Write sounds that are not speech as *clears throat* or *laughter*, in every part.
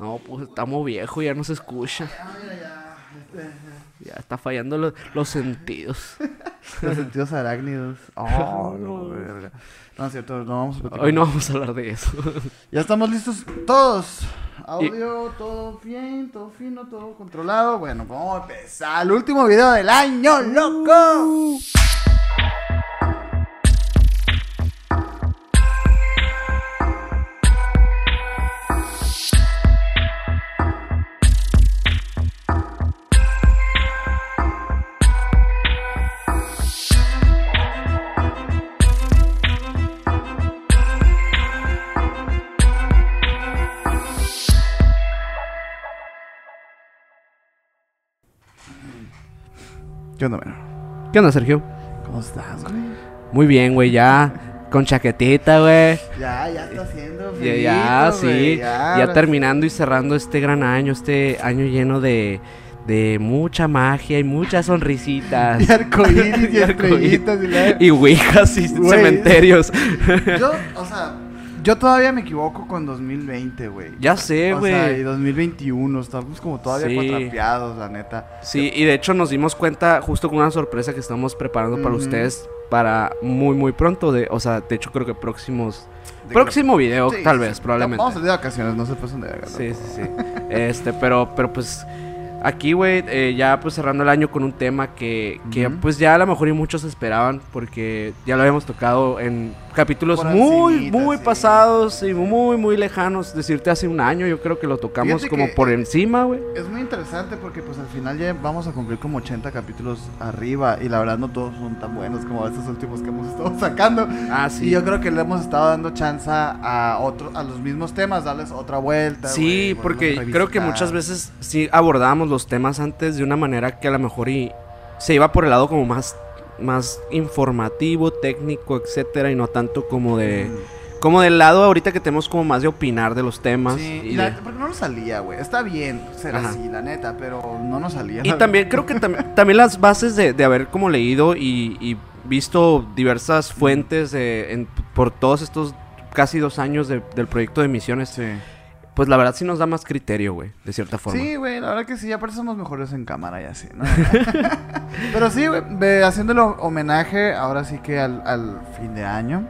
No, pues estamos viejos, ya no se escucha. Ya está fallando lo- los sentidos. *laughs* Los sentidos arácnidos. *laughs* Oh, no, verga. No, es cierto, no vamos a platicar. Hoy no vamos a hablar de eso. *laughs* Ya estamos listos todos. Audio, todo bien, todo fino, todo controlado. Bueno, vamos a empezar. El último video del año, loco. ¿Qué onda, menor? ¿Qué onda, Sergio? ¿Cómo estás, güey? Muy bien, güey, ya con chaquetita, güey. Ya, ya está haciendo Ya, ya, sí. ya, terminando y cerrando este gran año, este año lleno de, de mucha magia y muchas sonrisitas. *laughs* Y arcoíris y *laughs* Y arcoíris. estrellitas y la- Y ouijas y cementerios. Yo, *laughs* o sea, yo todavía me equivoco con 2020, güey. Ya sé, O sea, y güey. 2021, estamos como todavía Sí. cuatrapeados, la neta. Sí, y de hecho nos dimos cuenta justo con una sorpresa que estamos preparando para ustedes para muy, muy pronto. De, o sea, de hecho creo que próximos... De próximo video, Sí, tal sí. vez, probablemente. Vamos a salir de vacaciones, no se pasen de. ¿no? Sí, sí, sí. Este, pero, pero pues aquí, güey, eh, ya pues cerrando el año con un tema que, que pues ya a lo mejor y muchos esperaban porque ya lo habíamos tocado en capítulos Por muy, muy sí. pasados y muy, muy lejanos. Decirte hace un año, yo creo que lo tocamos Fíjate como por encima, güey. Es muy interesante porque pues al final ya vamos a cumplir como 80 capítulos arriba y la verdad no todos son tan buenos como estos últimos que hemos estado *laughs* sacando. Ah, Y sí. yo creo que le hemos estado dando chance a otro, a los mismos temas, darles otra vuelta. Sí, porque creo que muchas veces sí abordamos los temas antes de una manera que a lo mejor y se iba por el lado como más más informativo, técnico, etcétera, y no tanto como de Mm. como del lado ahorita que tenemos como más de opinar de los temas Sí, y, y la- de- porque no nos salía, güey. Está bien ser Ajá. así, la neta, pero no nos salía. y también creo que tam- *laughs* también las bases de, de haber como leído y, y visto diversas fuentes de- en- por todos estos casi dos años de- del proyecto de misiones, Sí. Pues la verdad sí nos da más criterio, güey, de cierta forma. Sí, güey, la verdad que sí, aparte somos mejores en cámara y así, ¿no? *laughs* Pero sí, güey, haciéndole homenaje ahora sí que al, al fin de año,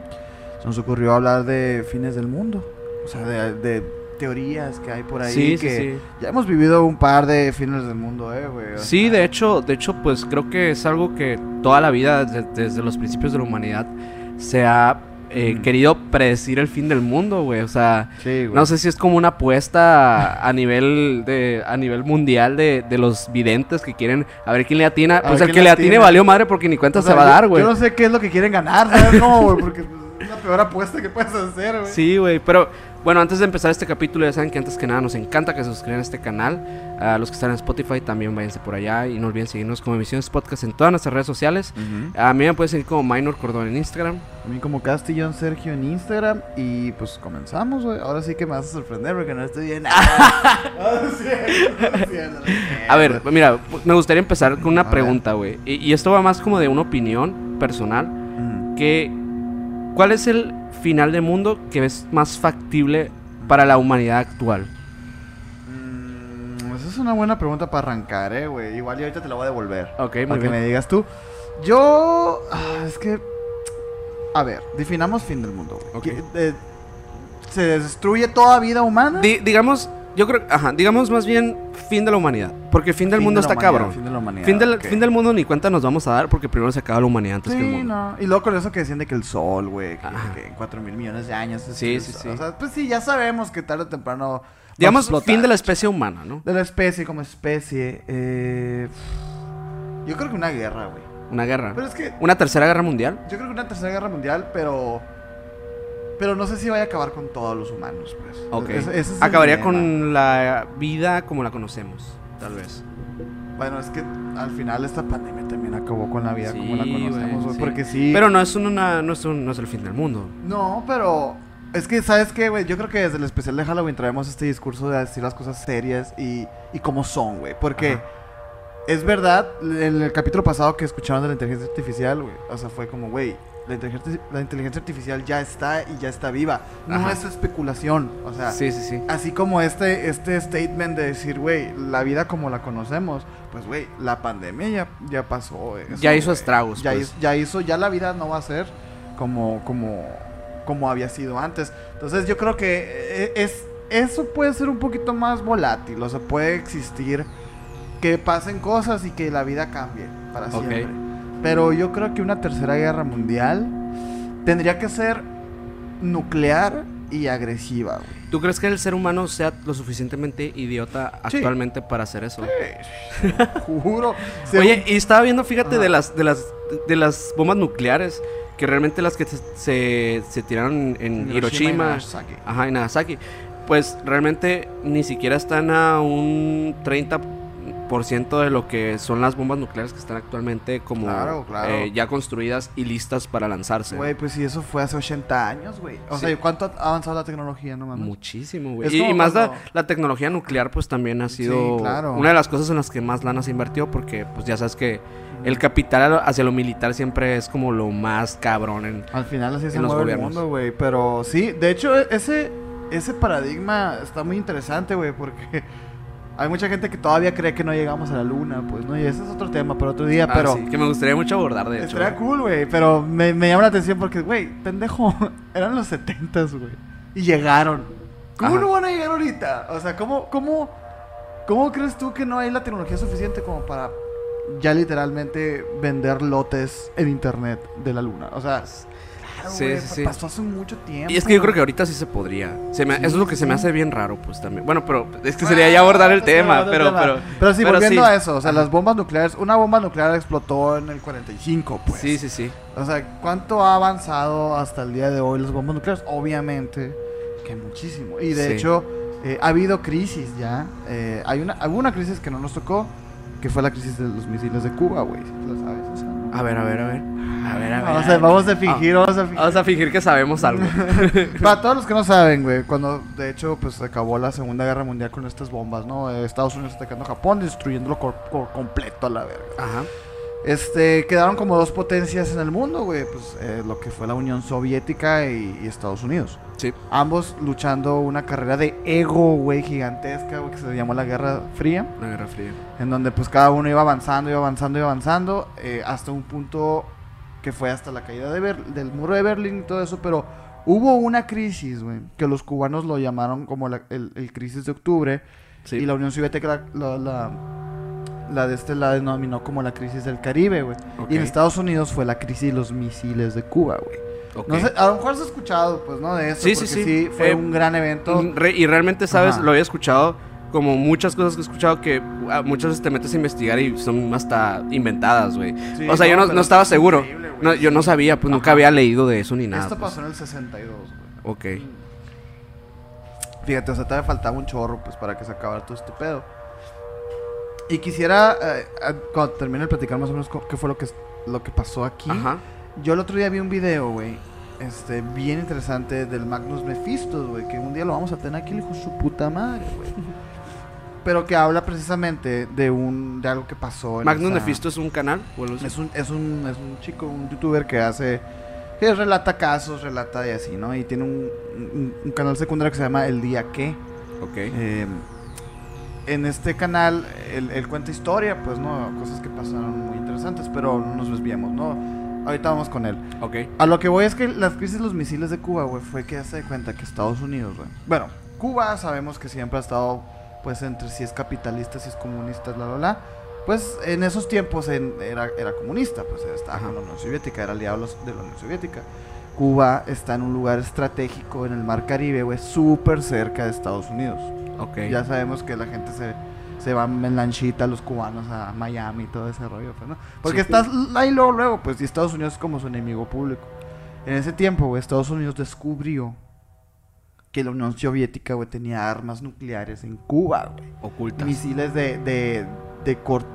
se nos ocurrió hablar de fines del mundo. O sea, de, de teorías que hay por ahí. Sí, que sí. Ya hemos vivido un par de fines del mundo, eh, güey. Sí, sea, de hecho, de hecho, pues creo que es algo que toda la vida, desde, desde los principios de la humanidad, se ha eh, Mm. querido predecir el fin del mundo, güey. O sea, Sí, no sé si es como una apuesta a nivel de a nivel mundial de, de los videntes que quieren a ver quién le atina. A Pues el que le atine valió madre porque ni cuenta O sea, se va a dar, güey. Yo no sé qué es lo que quieren ganar, ¿sabes cómo, güey? Porque es la peor apuesta que puedes hacer, güey. Sí, güey, pero bueno, antes de empezar este capítulo, ya saben que antes que nada nos encanta que se suscriban a este canal. A los que están en Spotify también váyanse por allá y no olviden seguirnos como Emisiones Podcast en todas nuestras redes sociales. A mí me pueden seguir como Minor Cordón en Instagram. A mí como Castillón Sergio en Instagram y pues comenzamos, güey. Ahora sí que me vas a sorprender porque no estoy bien. *laughs* Ah, A ver, mira, me gustaría empezar con una A pregunta, güey. Y, y esto va más como de una opinión personal. Que, ¿Cuál es el final de mundo que es más factible para la humanidad actual? Mm, esa es una buena pregunta para arrancar, eh, güey. Igual y ahorita te la voy a devolver. Ok, muy para que me digas tú. Yo. ah, es que. A ver, definamos fin del mundo, güey. Ok. Que, eh, ¿Se destruye toda vida humana? Di- digamos, yo creo, ajá, digamos más bien fin de la humanidad. Porque fin del Fin mundo de está cabrón. Fin de la humanidad. Fin del, fin del mundo ni cuenta nos vamos a dar porque primero se acaba la humanidad antes que el Sí, mundo. no. Y luego con eso que decían de que el sol, güey, que, en 4 mil millones de años. es Sí, sí, sí. O sea, pues sí, ya sabemos que tarde o temprano. Digamos, explotar. fin de la especie humana, ¿no? De la especie como especie. Eh, yo creo que una guerra, güey. Una guerra. Pero es que. Una tercera guerra mundial. Yo creo que una tercera guerra mundial, pero. Pero no sé si vaya a acabar con todos los humanos, pues. Ok. Ese- ese es el Acabaría con la vida como la conocemos, tal vez. Bueno, es que al final esta pandemia también acabó con la vida como la conocemos, güey, sí. Porque sí. Pero no es, una, no, es un- no es el fin del mundo. No, pero es que, ¿sabes qué, güey? Yo creo que desde el especial de Halloween traemos este discurso de decir las cosas serias y, y como son, güey. Porque Ajá. Es verdad, en el capítulo pasado que escucharon de la inteligencia artificial, güey, o sea, fue como, güey, la inteligencia, la inteligencia artificial ya está y ya está viva. No Ajá. es especulación. O sea, Sí, sí, sí. así como este, este statement de decir, güey, la vida como la conocemos, pues, güey, la pandemia ya, ya pasó. eso, Ya hizo güey. estragos, Ya, pues. hizo, ya hizo, ya la vida no va a ser como, como, como había sido antes. Entonces yo creo que eh, es, eso puede ser un poquito más volátil. O sea, puede existir que pasen cosas y que la vida cambie para Ok. siempre. Pero yo creo que una tercera guerra mundial tendría que ser nuclear y agresiva, güey. ¿Tú crees que el ser humano sea lo suficientemente idiota Sí. actualmente para hacer eso? *laughs* Juro. Oye, y estaba viendo, fíjate, Ajá. de las, de las de las bombas nucleares, que realmente las que se, se, se tiraron en y Hiroshima, Nagasaki. ajá, en Nagasaki, pues realmente ni siquiera están a un 30% de lo que son las bombas nucleares que están actualmente como Claro, claro. eh, ya construidas y listas para lanzarse. Güey, pues si eso fue hace 80 años, güey. O Sí. sea, ¿cuánto ha avanzado la tecnología, no mames? Muchísimo, güey. Y, más la, cuando- la tecnología nuclear, pues también ha sido claro. una de las cosas en las que más lana se invirtió, porque pues ya sabes que el capital hacia lo militar siempre es como lo más cabrón en... Al final así se los mueve el gobiernos. mundo, güey. Pero sí, de hecho, e- ese, ese paradigma está muy interesante, güey, porque hay mucha gente que todavía cree que no llegamos a la luna, pues, ¿no? Y ese es otro tema para otro día, Ah, pero... sí, que me gustaría mucho abordar, de hecho. Estaría cool, güey, pero me, me llama la atención porque, güey, pendejo, *laughs* eran los 70 güey. Y llegaron. ¿Cómo Ajá. no van a llegar ahorita? O sea, ¿cómo, cómo, ¿cómo crees tú que no hay la tecnología suficiente como para ya literalmente vender lotes en internet de la luna? O sea, Sí, güey, sí, sí. pasó hace mucho tiempo. Y es que yo creo que ahorita sí se podría. Se me- Sí, eso es lo que sí, se me hace bien raro, pues también. Bueno, pero es que sería ya abordar el Ah, tema, pero, pero... Pero sí, pero volviendo sí. a eso, o sea, las bombas nucleares, una bomba nuclear explotó en el 45, pues. Sí, sí, sí. O sea, ¿cuánto ha avanzado hasta el día de hoy las bombas nucleares? Obviamente que muchísimo. Y de Sí. hecho, eh, ha habido crisis ya. Eh, hay una, hubo una crisis que no nos tocó, que fue la crisis de los misiles de Cuba, güey. Si tú la sabes. A ver, a ver, a ver. A ver, a ver. Vamos a a, ver. vamos a fingir, vamos a fingir. Vamos a fingir que sabemos algo. *laughs* Para todos los que no saben, güey, cuando de hecho pues se acabó la Segunda Guerra Mundial con estas bombas, ¿no? Estados Unidos atacando a Japón, destruyéndolo por completo a la verga. Ajá. Este, quedaron como dos potencias en el mundo, güey, pues eh, lo que fue la Unión Soviética y, y Estados Unidos. Sí. Ambos luchando una carrera de ego, güey, gigantesca, güey, que se llamó la Guerra Fría, La Guerra Fría. en donde pues cada uno iba avanzando, iba avanzando, iba avanzando, eh, hasta un punto que fue hasta la caída de Ber- del muro de Berlín y todo eso, pero hubo una crisis, güey, que los cubanos lo llamaron como la, el, el crisis de octubre, Sí. y la Unión Soviética la, la, la, la de este la denominó como la crisis del Caribe, güey. Y en Estados Unidos fue la crisis de los misiles de Cuba, güey. No sé, a lo mejor has escuchado, pues, ¿no? De eso, Sí, sí, sí. fue Eh, un gran evento. Y realmente, ¿sabes? Ajá. Lo había escuchado como muchas cosas que he escuchado que ah, muchas veces te metes a investigar y son hasta inventadas, güey. Sí, o sea, yo no, estaba es seguro. No, yo no sabía, pues nunca había leído de eso ni nada. Esto pues. pasó en el 62, güey. Ok. Fíjate, o sea, todavía faltaba un chorro, pues, para que se acabara todo este pedo. Y quisiera, eh, cuando termine de platicar más o menos qué fue lo que, lo que pasó aquí. Ajá. Yo el otro día vi un video, güey, este, bien interesante del Magnus Mephistos, güey, que un día lo vamos a tener aquí, hijo de su puta madre, güey. *laughs* Pero que habla precisamente de un, de algo que pasó. en Magnus esa- Mephisto es un canal. Es un, es un, es un chico, un youtuber que hace, que relata casos, relata y así, ¿no? Y tiene un, un- un canal secundario que se llama El Día Que. Ok. Eh, en este canal él, él cuenta historia, pues, ¿no? Cosas que pasaron muy interesantes, pero no nos desviamos, ¿no? Ahorita vamos con él. Ok. A lo que voy es que las crisis de los misiles de Cuba, güey, fue que ya se da cuenta que Estados Unidos, güey. Bueno, Cuba sabemos que siempre ha estado, pues, entre si es capitalista, si es comunista, bla, bla, bla. Pues en esos tiempos en- era, era comunista, pues estaba con la Unión Soviética, era aliado de la Unión Soviética. Cuba está en un lugar estratégico en el Mar Caribe, güey, súper cerca de Estados Unidos. Ya sabemos que la gente se, se va en lanchita, los cubanos a Miami y todo ese rollo, pues, ¿no? Porque Sí. estás ahí luego, luego, pues, y Estados Unidos es como su enemigo público. En ese tiempo, güey, Estados Unidos descubrió que la Unión Soviética, güey, tenía armas nucleares en Cuba, güey. Ocultas. Misiles de, de,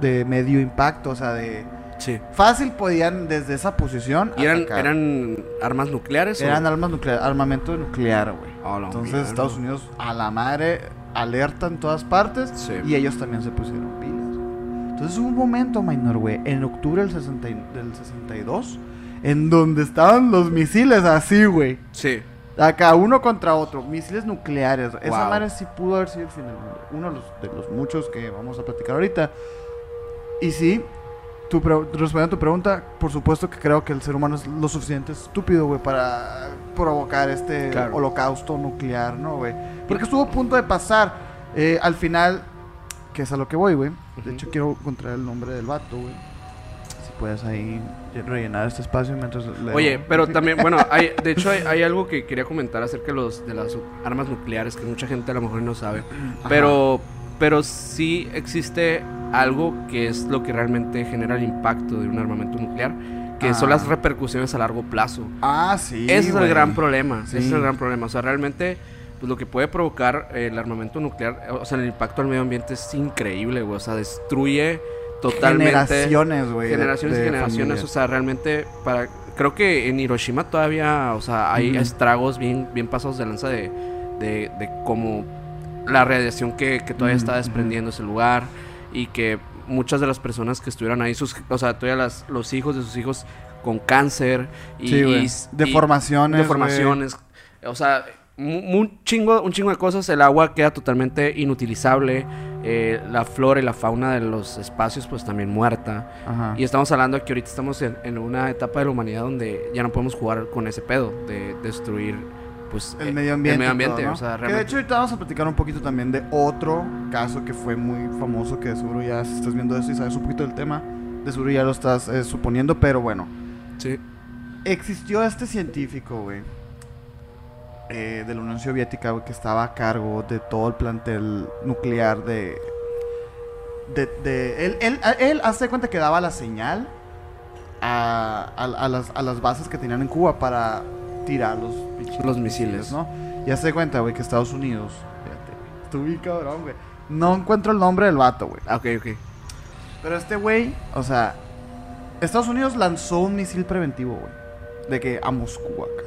de, medio impacto, o sea, de... Sí. Fácil podían desde esa posición ¿Y eran, atacar. eran armas nucleares? o- Eran armas nucleares, armamento nuclear, güey. Oh, Entonces. Estados Unidos a la madre alerta en todas partes Sí. y ellos también se pusieron pilas. Entonces hubo un momento, minor, güey, en octubre del, 60 y- del 62, en donde estaban los misiles así, güey. Sí. Acá, uno contra otro, misiles nucleares. Esa Wow. madre sí pudo haber sido el fin del mundo. Uno de los, de los muchos que vamos a platicar ahorita. Y sí, tu respondiendo a tu pregunta, por supuesto que creo que el ser humano es lo suficiente estúpido, güey, para provocar este Claro. holocausto nuclear, ¿no, güey? Porque estuvo a punto de pasar. Eh, al final, que es a lo que voy, güey. De hecho, quiero encontrar el nombre del vato, güey. Si puedes ahí rellenar este espacio mientras leo. Oye, pero también, bueno, hay, *laughs* de hecho hay, hay algo que quería comentar acerca de, los, de las armas nucleares que mucha gente a lo mejor no sabe. Ajá. Pero, pero sí existe algo que es lo que realmente genera el impacto de un armamento nuclear, que son Ah. las repercusiones a largo plazo. Ah, sí. Ese es el gran problema. Sí. Ese es el gran problema. O sea, realmente, pues lo que puede provocar el armamento nuclear, o sea, el impacto al medio ambiente es increíble, güey. O sea, destruye totalmente. Generaciones, güey. de- generaciones y generaciones. O sea, realmente, para. Creo que en Hiroshima todavía, o sea, hay estragos bien, bien pasados de lanza de, de, de cómo la radiación que, que todavía está desprendiendo ese lugar y que muchas de las personas que estuvieron ahí, sus, o sea, todavía las, los hijos de sus hijos con cáncer y, Sí, güey. y- Deformaciones, deformaciones, o sea, un chingo, un chingo de cosas, el agua queda totalmente inutilizable, eh, la flora y la fauna de los espacios pues también muerta. Ajá. Y estamos hablando que ahorita estamos en, en una etapa de la humanidad donde ya no podemos jugar con ese pedo de destruir pues el eh, medio ambiente. el medio ambiente, todo, ¿no? o sea, Que de hecho ahorita vamos a platicar un poquito también de otro caso que fue muy famoso, que de seguro ya si estás viendo eso y sabes un poquito del tema, de seguro ya lo estás eh, suponiendo, pero bueno. Sí. Existió este científico, güey, eh, de la Unión Soviética, güey, que estaba a cargo de todo el plantel nuclear de... de, de- él, él, él hace cuenta que daba la señal a, a- a las, a las bases que tenían en Cuba para tirar los, Los misiles. ¿no? Y hace cuenta, güey, que Estados Unidos... Fíjate, bien cabrón, güey. No encuentro el nombre del vato, güey. Ok, ok. Pero este güey, o sea, Estados Unidos lanzó un misil preventivo, güey. De que a Moscú acá.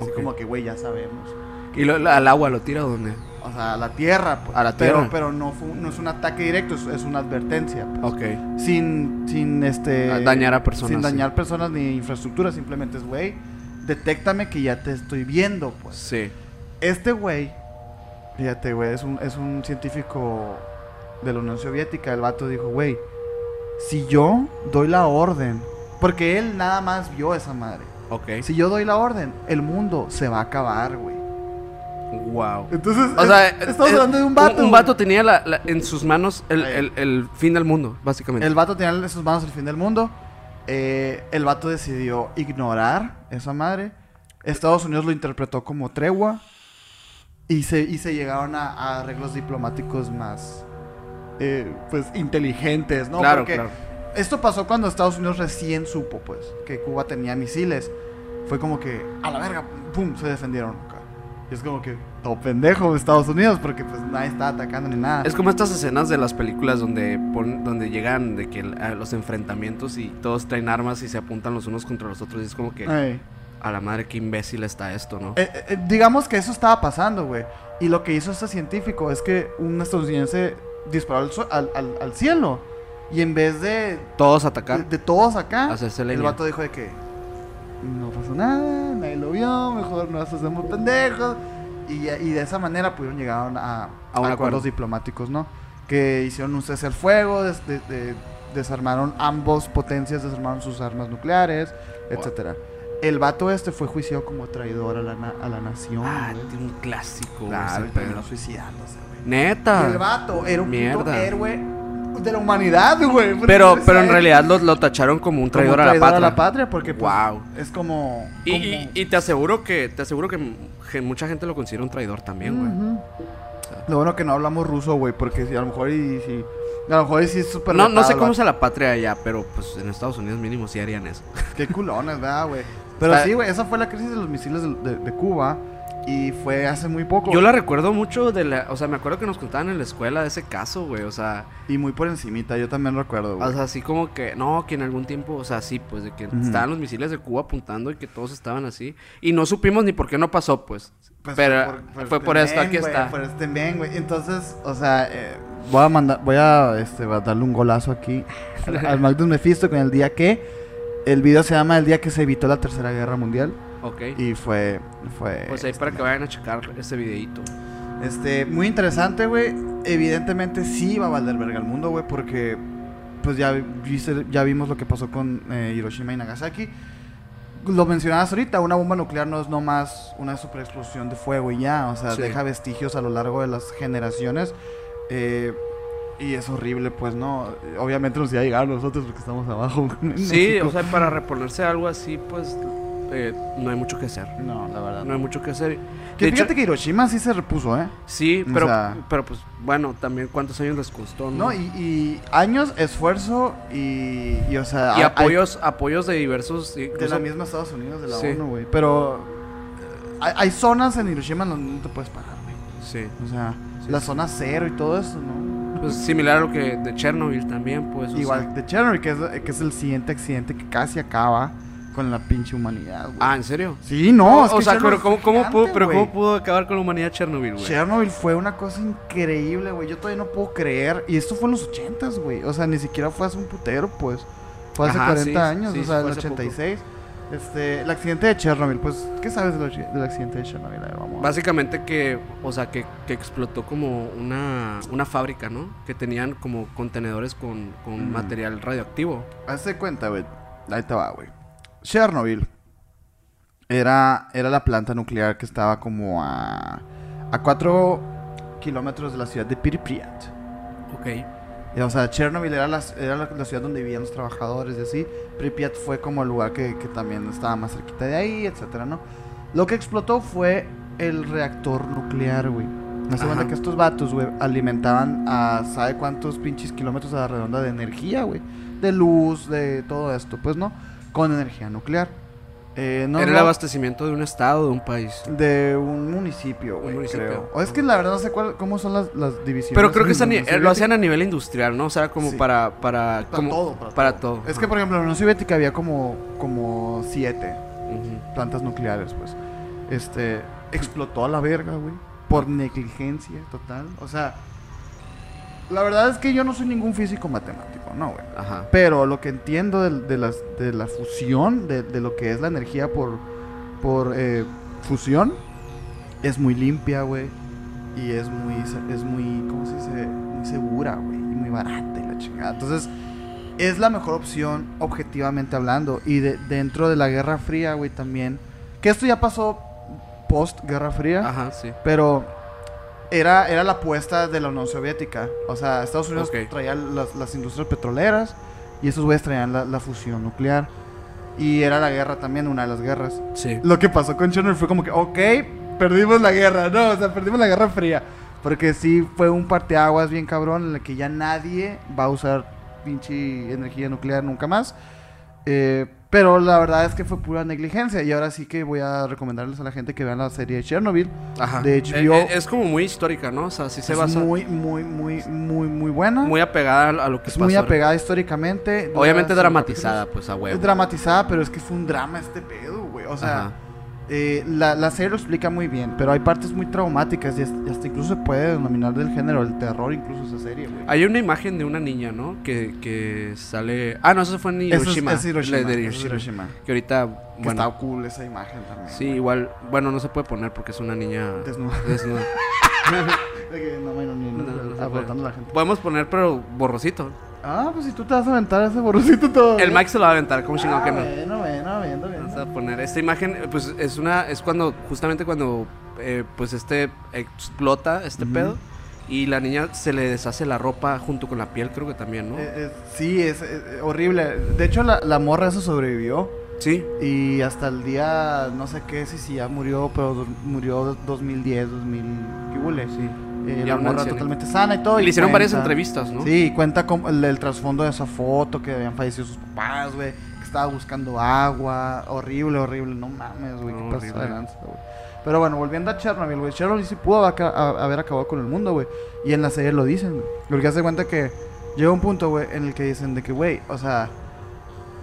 Así como que, güey, ya sabemos. ¿Y lo- al agua lo tira dónde? O sea, a la tierra, pues. A la Pero, tierra. pero no, fue, no es un ataque directo, es, es una advertencia. pues. Ok. Sin, sin este. Dañar a personas, Sin sí. dañar personas ni infraestructura, simplemente es, güey, detéctame que ya te estoy viendo, pues. Sí. Este güey, fíjate, güey, es un, es un científico de la Unión Soviética. El vato dijo, güey, si yo doy la orden, porque él nada más vio esa madre. Ok. Si yo doy la orden, el mundo se va a acabar, güey. Wow. Entonces, O sea, es- estamos hablando de un vato. Un, güey. vato tenía la- la- en sus manos el, Ahí. el- el fin del mundo, básicamente. El vato tenía en sus manos el fin del mundo. Eh, el vato decidió ignorar esa madre. Estados Unidos lo interpretó como tregua. Y se, y se llegaron a, a arreglos diplomáticos más eh, pues inteligentes, ¿no? claro, Porque claro. Esto pasó cuando Estados Unidos recién supo, pues, que Cuba tenía misiles. Fue como que, a la verga, pum, se defendieron. Y es como que, todo pendejo Estados Unidos, porque pues nadie está atacando ni nada. Es como estas escenas de las películas donde pon- donde llegan de que los enfrentamientos y todos traen armas y se apuntan los unos contra los otros y es como que Ey. a la madre qué imbécil está esto, ¿no? Eh, eh, digamos que eso estaba pasando, güey. Y lo que hizo este científico es que un estadounidense disparó al, al- al- al cielo. Y en vez de, Todos de, atacar. de todos acá, Hacerse el leña. vato dijo de que no pasó nada, nadie lo vio, mejor nos hacemos pendejos. Y, y de esa manera pudieron llegar a, A un acuerdos acuerdo. diplomáticos, ¿no? Que hicieron un cese al fuego, des- de- de- desarmaron ambos potencias, desarmaron sus armas nucleares, etcétera. El vato este fue juiciado como traidor a la, na- a la nación. Ah, tiene un clásico. Claro, terminó suicidándose, güey. Neta. Y el vato era un puto Mierda. héroe de la humanidad, güey. porque Pero, pero en realidad lo, lo tacharon como un como traidor, a la patria. porque pues, Wow. es como... Y, como- y- y te aseguro que te aseguro que, mucha gente lo considera un traidor también, güey. Lo bueno que no hablamos ruso, güey, porque si a lo mejor y si... A lo mejor y sí es súper... No, no sé cómo es la patria allá, pero pues en Estados Unidos mínimo sí harían eso. Qué culones, ¿verdad, güey? *laughs* Pero sí, güey, esa fue la crisis de los misiles de, de- de Cuba. Y fue hace muy poco. Yo la recuerdo mucho de la... O sea, me acuerdo que nos contaban en la escuela de ese caso, güey. O sea, Y muy por encimita, yo también recuerdo, güey. o sea, así como que... No, que en algún tiempo... O sea, sí, pues de que estaban los misiles de Cuba apuntando y que todos estaban así. Y no supimos ni por qué no pasó, pues. Pues pero fue por este esto, aquí está. Por este bien, güey. Entonces, o sea, eh, voy a mandar, voy a, este, voy a darle un golazo aquí al, al *laughs* Magnus Mephisto con el día que El video se llama El día que se evitó la Tercera Guerra Mundial. Ok. Y fue. fue Pues ahí para que vayan a checar ese videito. Este, muy interesante, güey. Evidentemente sí va a valer verga el mundo, güey, porque pues ya, ya vimos lo que pasó con eh, Hiroshima y Nagasaki. Lo mencionabas ahorita, una bomba nuclear no es nomás una super explosión de fuego y ya, o sea, Sí. deja vestigios a lo largo de las generaciones. eh, y es horrible, pues, ¿no? Obviamente nos iba a llegar a nosotros porque estamos abajo. Sí, o sea, para reponerse algo así, pues eh, no hay mucho que hacer. No, la verdad. No hay mucho que hacer. Que De hecho- fíjate que Hiroshima sí se repuso, ¿eh? Sí, O pero, sea- pero pues bueno, también cuántos años les costó, ¿no? No, y, y años, esfuerzo y, y, o sea... Y hay- apoyos, apoyos de diversos. De la misma Estados Unidos, de la Sí. ONU, güey. Pero hay, hay zonas en Hiroshima donde no te puedes parar, güey. Sí. O sea, Sí, la sí. zona cero y todo eso, ¿no? Pues similar a lo que de Chernobyl también, pues. o Igual sea. de Chernobyl, que es, que es el siguiente accidente que casi acaba con la pinche humanidad, güey. Ah, ¿en serio? sí, no, es o que sea, Chernobyl pero ¿cómo, fue cómo gigante, pudo, pero güey. ¿cómo pudo acabar con la humanidad Chernobyl, güey? Chernobyl fue una cosa increíble, güey. Yo todavía no puedo creer. Y esto fue en los 80, güey. O sea, ni siquiera fue hace un putero, pues. Fue hace Ajá, 40 sí, años, sí, o sea, en el hace poco. 86. Este, el accidente de Chernobyl, pues, ¿qué sabes del, ac- del accidente de Chernobyl? Ver, vamos. Básicamente que, o sea, que, que explotó como una, una fábrica, ¿no? Que tenían como contenedores con, con Mm. material radioactivo. Hazte cuenta, güey. Ahí te va, güey. Chernobyl era, era la planta nuclear que estaba como a, a 4 kilómetros de la ciudad de Pripyat. Ok. O sea, Chernobyl era, la, era la, la ciudad donde vivían los trabajadores y así. Pripyat fue como el lugar que, que también estaba más cerquita de ahí, etcétera, ¿no? Lo que explotó fue el reactor nuclear, güey. Hace Ajá. cuenta que estos vatos, güey, alimentaban a ¿sabe cuántos pinches kilómetros a la redonda de energía, güey? De luz, de todo esto, pues, ¿no? Con energía nuclear. Eh, no, Era el no- abastecimiento de un estado, de un país. de un municipio, Un municipio. creo. O es que la verdad no sé cuál, cómo son las, las divisiones. Pero creo que es a eh, lo hacían a nivel industrial, ¿no? O sea, como Sí. para... Para, Para como- todo, para todo. Es que, por ejemplo, en la Unión Soviética había como, como siete plantas nucleares, pues. Este, explotó a la verga, güey. Por negligencia total. O sea, la verdad es que yo no soy ningún físico matemático, no, güey. Ajá. Pero lo que entiendo de, de las, de la fusión, de, de lo que es la energía por, por eh, fusión, es muy limpia, güey. Y es muy, es muy, ¿cómo se dice? Muy segura, güey. Y muy barata y la chingada. Entonces, es la mejor opción, objetivamente hablando. Y de- dentro de la Guerra Fría, güey, también. Que esto ya pasó post Guerra Fría. Ajá, sí. Pero era, era la apuesta de la Unión Soviética. O sea, Estados Unidos traía las, las industrias petroleras y esos güeyes traían la, la fusión nuclear. Y era la guerra también, una de las guerras. Sí. Lo que pasó con Chernobyl fue como que, ok, perdimos la guerra, no, o sea, perdimos la guerra fría. Porque sí fue un parteaguas bien cabrón en el que ya nadie va a usar pinche energía nuclear nunca más. Eh, pero la verdad es que fue pura negligencia. Y ahora sí que voy a recomendarles a la gente que vean la serie de Chernobyl. Ajá. de Eh, HBO. eh, es como muy histórica, ¿no? O sea, sí se es basa muy, muy, muy, muy, muy, muy buena. apegada a lo que es muy pasó. apegada históricamente. Obviamente dramatizada, pues a huevo. Es dramatizada, pero es que fue un drama este pedo, güey. O sea, Ajá. Eh, la, la serie lo explica muy bien, pero hay partes muy traumáticas y hasta, y hasta incluso se puede denominar del género el terror, incluso esa serie, güey. Hay una imagen de una niña, ¿no? Que, que sale... Ah, no, eso fue en Eso es- Hiroshima. es Hiroshima, de es Hiroshima. Hiroshima. Que ahorita, Que bueno... está cool esa imagen también. Sí, güey. igual... Bueno, no se puede poner porque es una niña Desnuda. desnuda. *laughs* De que no, bueno, ni- No, la gente. Podemos poner, pero borrosito. Ah, pues si tú te vas a aventar ese borrocito todo. El Mike se lo va a aventar, como chingado ah, que no. Bueno, bueno, viendo, Vamos viendo. a poner esta imagen, pues es una, es cuando, justamente cuando, eh, pues este explota este pedo y la niña se le deshace la ropa junto con la piel, creo que también, ¿no? Eh, eh, sí, es, horrible. De hecho, la, la morra eso sobrevivió. sí, Y hasta el día, no sé qué, si, si ya murió, pero murió 2010, 2000, ¿qué huele? sí. Eh, Ya la una totalmente sana y todo. Y le hicieron varias entrevistas, ¿no? Sí, y cuenta con el, el trasfondo de esa foto, que habían fallecido sus papás, güey. Que estaba buscando agua. Horrible, horrible. No mames, güey. No, ¿Qué güey? Pero bueno, volviendo a Chernobyl, güey. Chernobyl sí pudo a- haber acabado con el mundo, güey. Y en la serie lo dicen, güey. Porque hace cuenta que llega un punto, güey, en el que dicen de que, güey, o sea,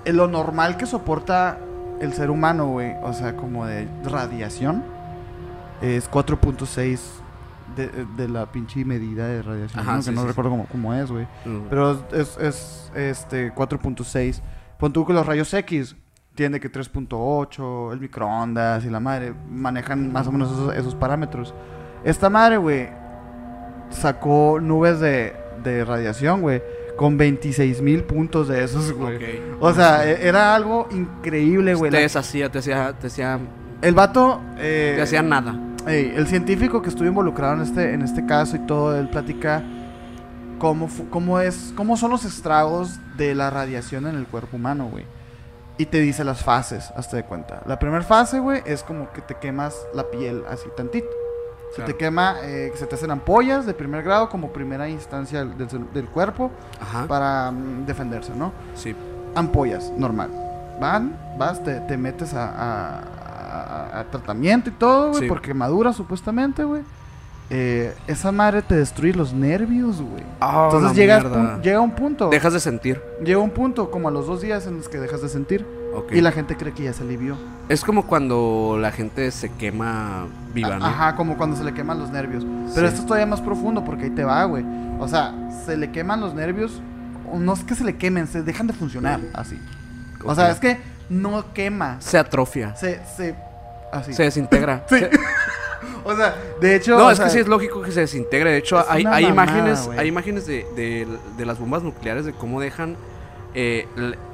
en lo normal que soporta el ser humano, güey, o sea, como de radiación, es 4.6 de, de la pinche medida de radiación. Ajá, ¿no? sí, que no sí, recuerdo cómo, cómo es, güey. Mm. Pero es, es este 4.6 Pon tú que los rayos X tienen de que 3.8, el microondas y la madre manejan más o menos esos, esos parámetros. Esta madre, güey, sacó nubes de, de radiación, güey, con 26 mil puntos de esos, güey. O sea, e- era algo increíble, güey. Te deshacía, te hacía, te hacía, El vato... eh, te hacía nada. Ey, el científico que estuvo involucrado en este, en este caso y todo, él platica cómo, cómo, es, cómo son los estragos de la radiación en el cuerpo humano, güey. Y te dice las fases, hasta de cuenta. La primera fase, güey, es como que te quemas la piel así tantito. Se Claro. te quema, eh, se te hacen ampollas de primer grado como primera instancia del, cuerpo Ajá. para mm, defenderse, ¿no? Sí. ampollas, normal. Van, vas, te, te metes a, a- a- a tratamiento y todo, güey, Sí. porque madura supuestamente, güey. Eh, esa madre te destruye los nervios, güey. Ah, Entonces llegas pun- llega un punto, Dejas de sentir. llega un punto como a los dos días en los que dejas de sentir y la gente cree que ya se alivió. Es como cuando la gente se quema viva, ¿no? Ajá, como cuando se le queman los nervios. Pero Sí. esto es todavía más profundo porque ahí te va, güey. O sea, se le queman los nervios, no es que se le quemen, se dejan de funcionar así. O sea, es que no quema, Se atrofia. se, se, así. Se desintegra. *laughs* Se- *laughs* O sea, de hecho. No, es que sí es lógico que se desintegre. De hecho, Es hay, hay mamada, imágenes, hay imágenes de, de, de las bombas nucleares de cómo dejan. eh,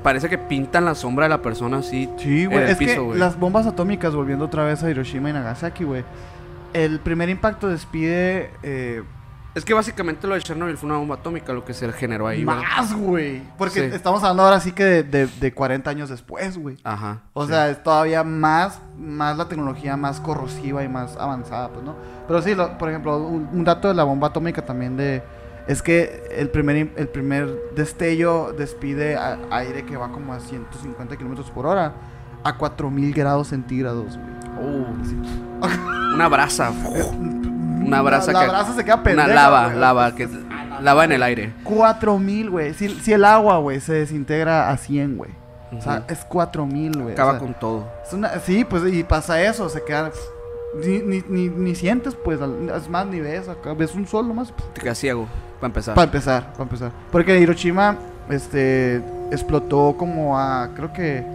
parece que pintan la sombra de la persona así. Sí, güey. Es que piso, güey. las bombas atómicas, volviendo otra vez a Hiroshima y Nagasaki, güey. El primer impacto despide. eh, Es que básicamente lo de Chernobyl fue una bomba atómica lo que se generó ahí. ¿verdad? más, güey. Porque Sí. estamos hablando ahora sí que de, de, de 40 años después, güey. Ajá. O sí. sea, es todavía más, más la tecnología más corrosiva y más avanzada, pues, ¿no? Pero sí, lo- por ejemplo, un, un dato de la bomba atómica también de... Es que el primer, im- el primer destello despide a- aire que va como a 150 kilómetros por hora a 4000 grados centígrados, güey. Oh, una brasa. *laughs* Una brasa la, que- brasa se queda pendeja, una lava, güey. lava, que lava en el aire. 4000, güey. Si, si el agua, güey, se desintegra a 100, güey. O sea, Ujú. es 4000, güey. Acaba o sea, con todo. Es una- sí, pues y pasa eso, se queda. Ni, ni, ni, ni sientes, pues, al- es más, ni ves, acá ves un sol nomás. Te quedas ciego, para empezar. Para empezar, para empezar. Porque Hiroshima, este, explotó como a, creo que,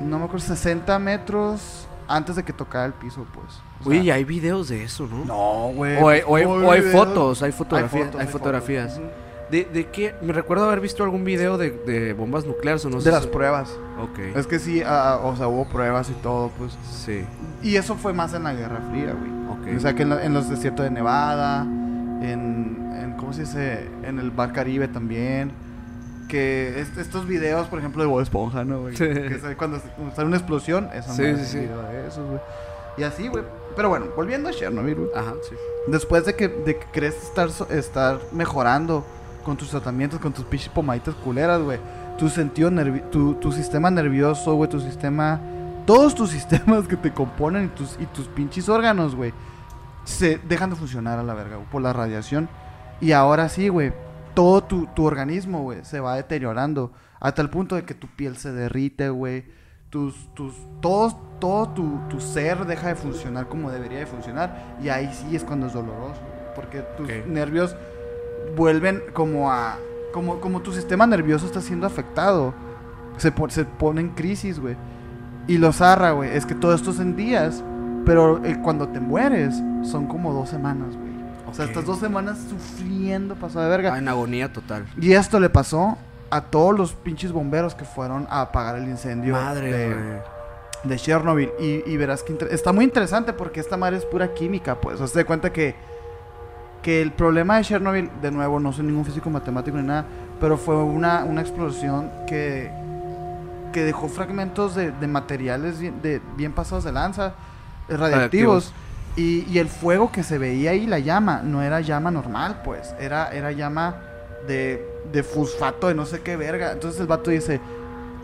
no me acuerdo, 60 metros antes de que tocara el piso, pues. O sea, Oye, y hay videos de eso, ¿no? No, güey. O hay, o hay- o hay fotos, hay fotografías. fotos, Hay, hay fotografías. fotos. ¿De, ¿De qué? Me recuerdo haber visto algún video de, de bombas nucleares o no sé. De las si- pruebas. Ok. Es que sí, ah, o sea, hubo pruebas y todo, pues. Sí. Y eso fue más en la Guerra Fría, güey. Ok. O sea, que en, la- en los desiertos de Nevada, en, en, ¿cómo se dice? En el Bar Caribe también. Que est- estos videos, por ejemplo, de Bob Esponja, ¿no, güey? Sí. Que cuando sale una explosión, esa Sí, sí, es sí. de esos, güey. Y así, güey. Pero bueno, volviendo a Chernobyl, güey. Ajá, sí. Después de que, de que crees estar, estar mejorando con tus tratamientos, con tus pinches pomaditas culeras, güey. Tu sentido tu, tu sistema nervioso, güey, tu sistema... Todos tus *laughs* sistemas que te componen y tus, y tus pinches órganos, güey. Se dejan de funcionar a la verga, güey, por la radiación. Y ahora sí, güey. Todo tu, tu organismo, güey, se va deteriorando. Hasta el punto de que tu piel se derrite, güey. Tus, tus, todos, todo tu, tu ser deja de funcionar como debería de funcionar. Y ahí sí es cuando es doloroso. Porque tus nervios vuelven como a... Como, como tu sistema nervioso está siendo afectado. Se, se pone en crisis, güey. Y lo zarra, güey, es que todo esto es en días. Pero eh, cuando te mueres, son como dos semanas, güey. O sea, estas dos semanas sufriendo, pasado de verga. Ah, en agonía total. Y esto le pasó a todos los pinches bomberos que fueron a apagar el incendio Madre, de, de Chernobyl. Y, y verás que inter- está muy interesante porque esta madre es pura química, pues. O sea, te das cuenta que, que el problema de Chernobyl, de nuevo, no soy ningún físico matemático ni nada, pero fue una, una explosión que, que dejó fragmentos de, de materiales bien, de, bien pasados de lanza, eh, radiactivos. Y, y el fuego que se veía ahí, la llama, no era llama normal, pues. Era, era llama de, de fosfato, de no sé qué verga. Entonces el vato dice,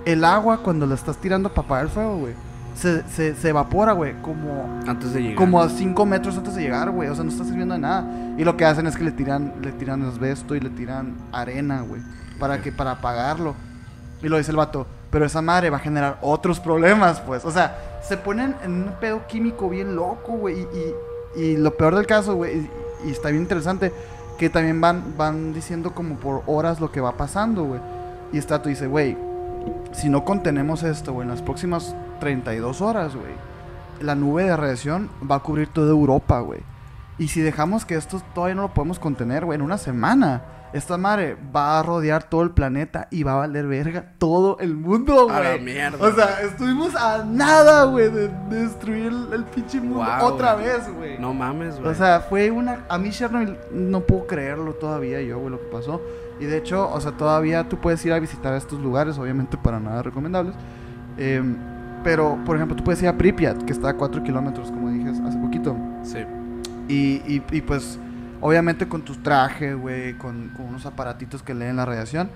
el agua cuando la estás tirando para apagar el fuego, güey, se, se, se evapora, güey, como, Antes de llegar. como a 5 metros antes de llegar, güey. O sea, no está sirviendo de nada. Y lo que hacen es que le tiran, le tiran asbesto y le tiran arena, güey. Para que, para apagarlo. Y lo dice el vato. Pero esa madre va a generar otros problemas, pues. O sea, se ponen en un pedo químico bien loco, güey. Y, y, lo peor del caso, güey, y, y está bien interesante, que también van, van diciendo como por horas lo que va pasando, güey. Y está, tú dice, güey, si no contenemos esto, güey, en las próximas 32 horas, güey, la nube de radiación va a cubrir toda Europa, güey. Y si dejamos que esto todavía no lo podemos contener, güey, en una semana, esta madre va a rodear todo el planeta y va a valer verga todo el mundo, güey. A la mierda. O sea, estuvimos a nada, güey, de, de destruir el, el pinche mundo otra vez, güey. No mames, güey. O sea, fue una... A mí Chernobyl no puedo creerlo todavía yo, güey, lo que pasó. Y de hecho, o sea, todavía tú puedes ir a visitar estos lugares, obviamente para nada recomendables. Em, pero, por ejemplo, tú puedes ir a Pripyat, que está a 4 kilómetros, como dije hace poquito. sí. Y, y, y, pues, obviamente con tus trajes, güey, con, con unos aparatitos que leen la radiación.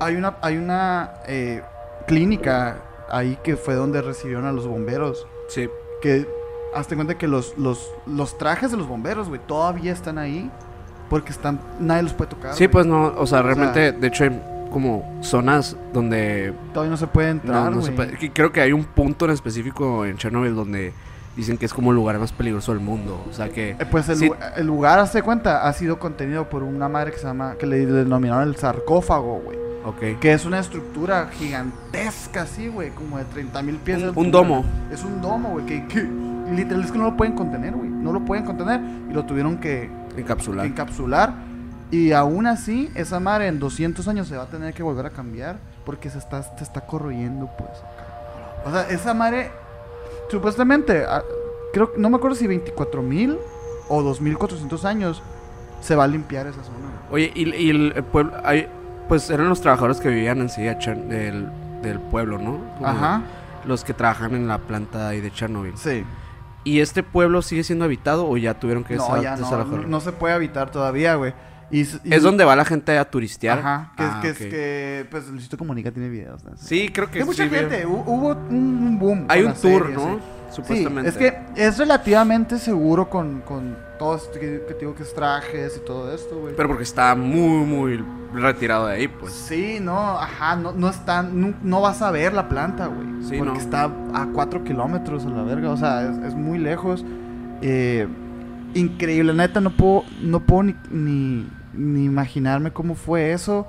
Hay una, hay una eh, clínica ahí que fue donde recibieron a los bomberos. Sí. Que hazte cuenta que los, los, los trajes de los bomberos, güey, todavía están ahí. Porque están, nadie los puede tocar. Sí, pues no, o sea, O realmente, de hecho hay como zonas donde Todavía no se puede no, entrar, no se güey. puede- Creo que hay un punto en específico en Chernobyl donde dicen que es como el lugar más peligroso del mundo. O sea que... Eh, Pues el, Sí. lu- el lugar, hazte cuenta, ha sido contenido por una madre que se llama, que le denominaron el sarcófago, güey. Ok. Que es una estructura gigantesca, así, güey, como de 30 mil pies. Un- un domo. Es un domo, güey, que, que literal es que no lo pueden contener, güey. No lo pueden contener y lo tuvieron que Encapsular. encapsular. Y aún así, esa madre en 200 años se va a tener que volver a cambiar porque se está, se está corroyendo, pues. O sea, esa madre, supuestamente, ah, creo que no me acuerdo si 24 mil o 2400 años se va a limpiar esa zona. Oye, y, y el, el pueblo... Hay, pues eran los trabajadores que vivían enseguida Chern- del, del pueblo, ¿no? Como Ajá, Los que trabajan en la planta ahí de Chernobyl. sí. ¿Y este pueblo sigue siendo habitado o ya tuvieron que No, ya no, no se puede habitar todavía, güey. Y, s- y- Es donde va la gente a turistear. Ajá, que, Ah, es, que, es ok. que, pues, Luisito Comunica tiene videos. ¿no? Sí, creo que Hay mucha gente, hu- hubo un, boom. Hay un tour, serie, ¿no? sí. Supuestamente. Sí, es que es relativamente seguro con, con todo esto que, que digo que es trajes y todo esto, güey. Pero porque está muy, muy retirado de ahí, pues. Sí, no, ajá, no, no está, no, no vas a ver la planta, güey. Sí, porque no. está a 4 kilómetros a la verga, o sea, es, es muy lejos. Eh, increíble, neta, no puedo, no puedo ni, ni, ni imaginarme cómo fue eso.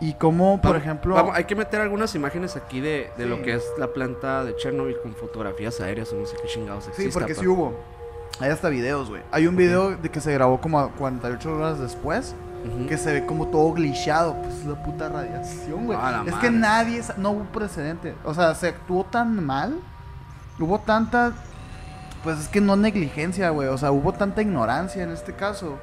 Y cómo, por Vamos- ejemplo... vamos, hay que meter algunas imágenes aquí de, de Sí. lo que es la planta de Chernobyl con fotografías aéreas o no sé qué chingados Sí, exista. porque sí hubo. Hay hasta videos, güey. Hay un video de que se grabó como a 48 horas después. Que se ve como todo glitchado. Pues es la puta radiación, güey. Es madre. que nadie. No hubo precedente. O sea, se actuó tan mal. Hubo tanta. Pues es que no negligencia, güey. O sea, hubo tanta ignorancia en este caso.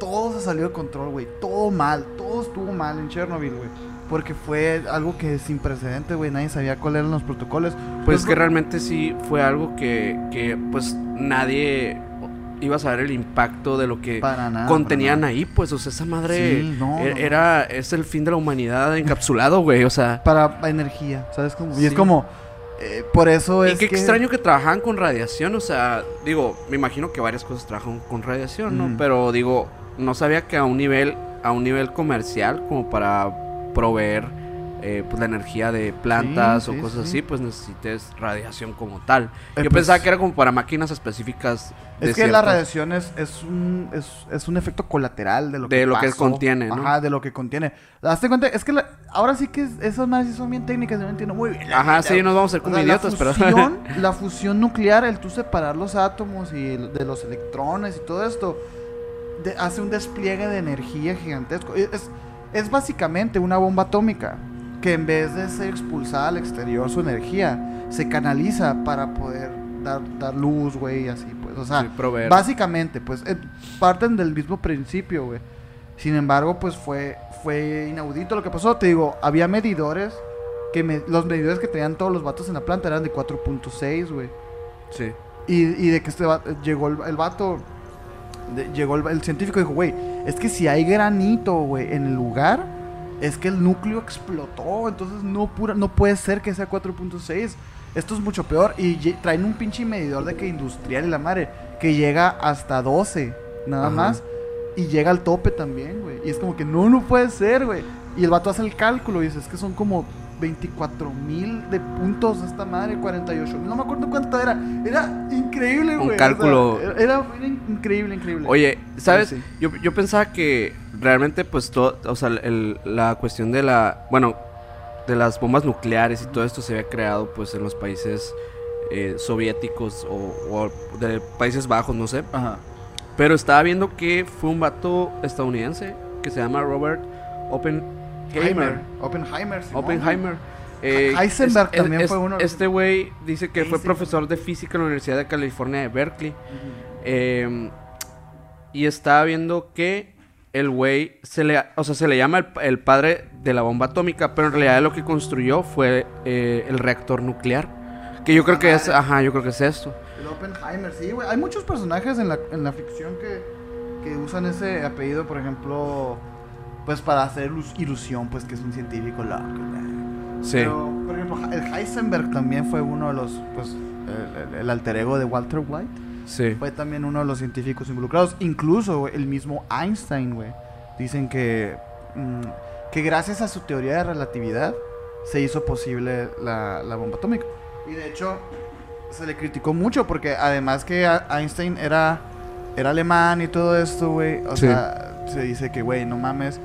Todo se salió de control, güey. Todo mal. Todo estuvo mal en Chernobyl, güey. Porque fue algo que sin precedente, güey. Nadie sabía cuáles eran los protocolos. Pues Los- que realmente sí fue algo que, que pues nadie iba a saber el impacto de lo que Para nada. contenían para nada. ahí, pues, o sea, esa madre Sí, no, e- no, era, es el fin de la humanidad encapsulado, güey, o sea. Para energía, ¿sabes cómo? Y es Sí. como. eh, por eso es. Y qué que- extraño que trabajaban con radiación, o sea, digo, me imagino que varias cosas trabajan con radiación, ¿no? Mm. Pero digo, no sabía que a un nivel, a un nivel comercial, como para proveer eh, pues, la energía de plantas Sí, o sí, cosas sí. así, pues necesites radiación como tal. Eh, Yo pues, pensaba que era como para máquinas específicas. de Es que la radiación es, es, un, es, es un efecto colateral de lo que De lo que contiene, ¿no? Ajá, de lo que contiene. Hazte cuenta, es que la- ahora sí que es- esas sí son bien técnicas, yo no entiendo muy bien. la Ajá, sí, nos vamos a ser O como sea, idiotas, la pero. fusión, *laughs* la fusión nuclear, el tú separar los átomos y el- de los electrones y todo esto, de- hace un despliegue de energía gigantesco. Es, es- básicamente una bomba atómica que en vez de ser expulsada al exterior su energía, se canaliza para poder dar, dar luz, güey, y así, pues. O sea, Sí, básicamente, pues, eh, parten del mismo principio, güey. Sin embargo, pues fue, fue inaudito lo que pasó. Te digo, había medidores que me- los medidores que tenían todos los vatos en la planta eran de 4.6, güey. Sí. Y, y de que este va- llegó el, el vato, de- llegó el, el científico y dijo, güey, es que si hay granito, güey, en el lugar, es que el núcleo explotó, entonces no, pura, no puede ser que sea 4.6. Esto es mucho peor. Y traen un pinche medidor de que industrial y la madre, que llega hasta 12, nada Ajá. más. Y llega al tope también, güey. Y es como que no, no puede ser, güey. Y el vato hace el cálculo y dice, es que son como 24 mil de puntos esta madre, 48 mil. No me acuerdo cuánto era. Era increíble, Un güey. o sea, cálculo. era, era increíble, increíble. Oye, ¿sabes? Sí. Yo, yo pensaba que realmente, pues, todo, o sea, el- la cuestión de la, bueno, de las bombas nucleares y todo esto se había creado pues en los países eh, soviéticos o, o de Países Bajos, no sé. Ajá. Pero estaba viendo que fue un vato estadounidense que se llama Robert Oppenheimer. Oppenheimer. Simón. Oppenheimer. Eh, Heisenberg también fue uno Este güey dice que fue profesor de física en la Universidad de California de Berkeley. Eh, y estaba viendo que el güey se le, o sea, se le llama el, el padre de la bomba atómica, pero en realidad lo que construyó fue eh, el reactor nuclear. Que yo creo que es, ajá, yo creo que es esto. El Oppenheimer, sí, güey. Hay muchos personajes en la, en la ficción que, que usan ese apellido, por ejemplo, pues para hacer ilus- ilusión, pues que es un científico loco. Sí. Pero, por ejemplo, el Heisenberg también fue uno de los, pues, el, alter ego de Walter White. Sí. Fue también uno de los científicos involucrados. Incluso el mismo Einstein, güey. Dicen que, mm, que gracias a su teoría de relatividad se hizo posible la, la bomba atómica. Y de hecho, se le criticó mucho porque además que Einstein era, era alemán y todo esto, güey. O Sí. sea, se dice que, güey, no mames.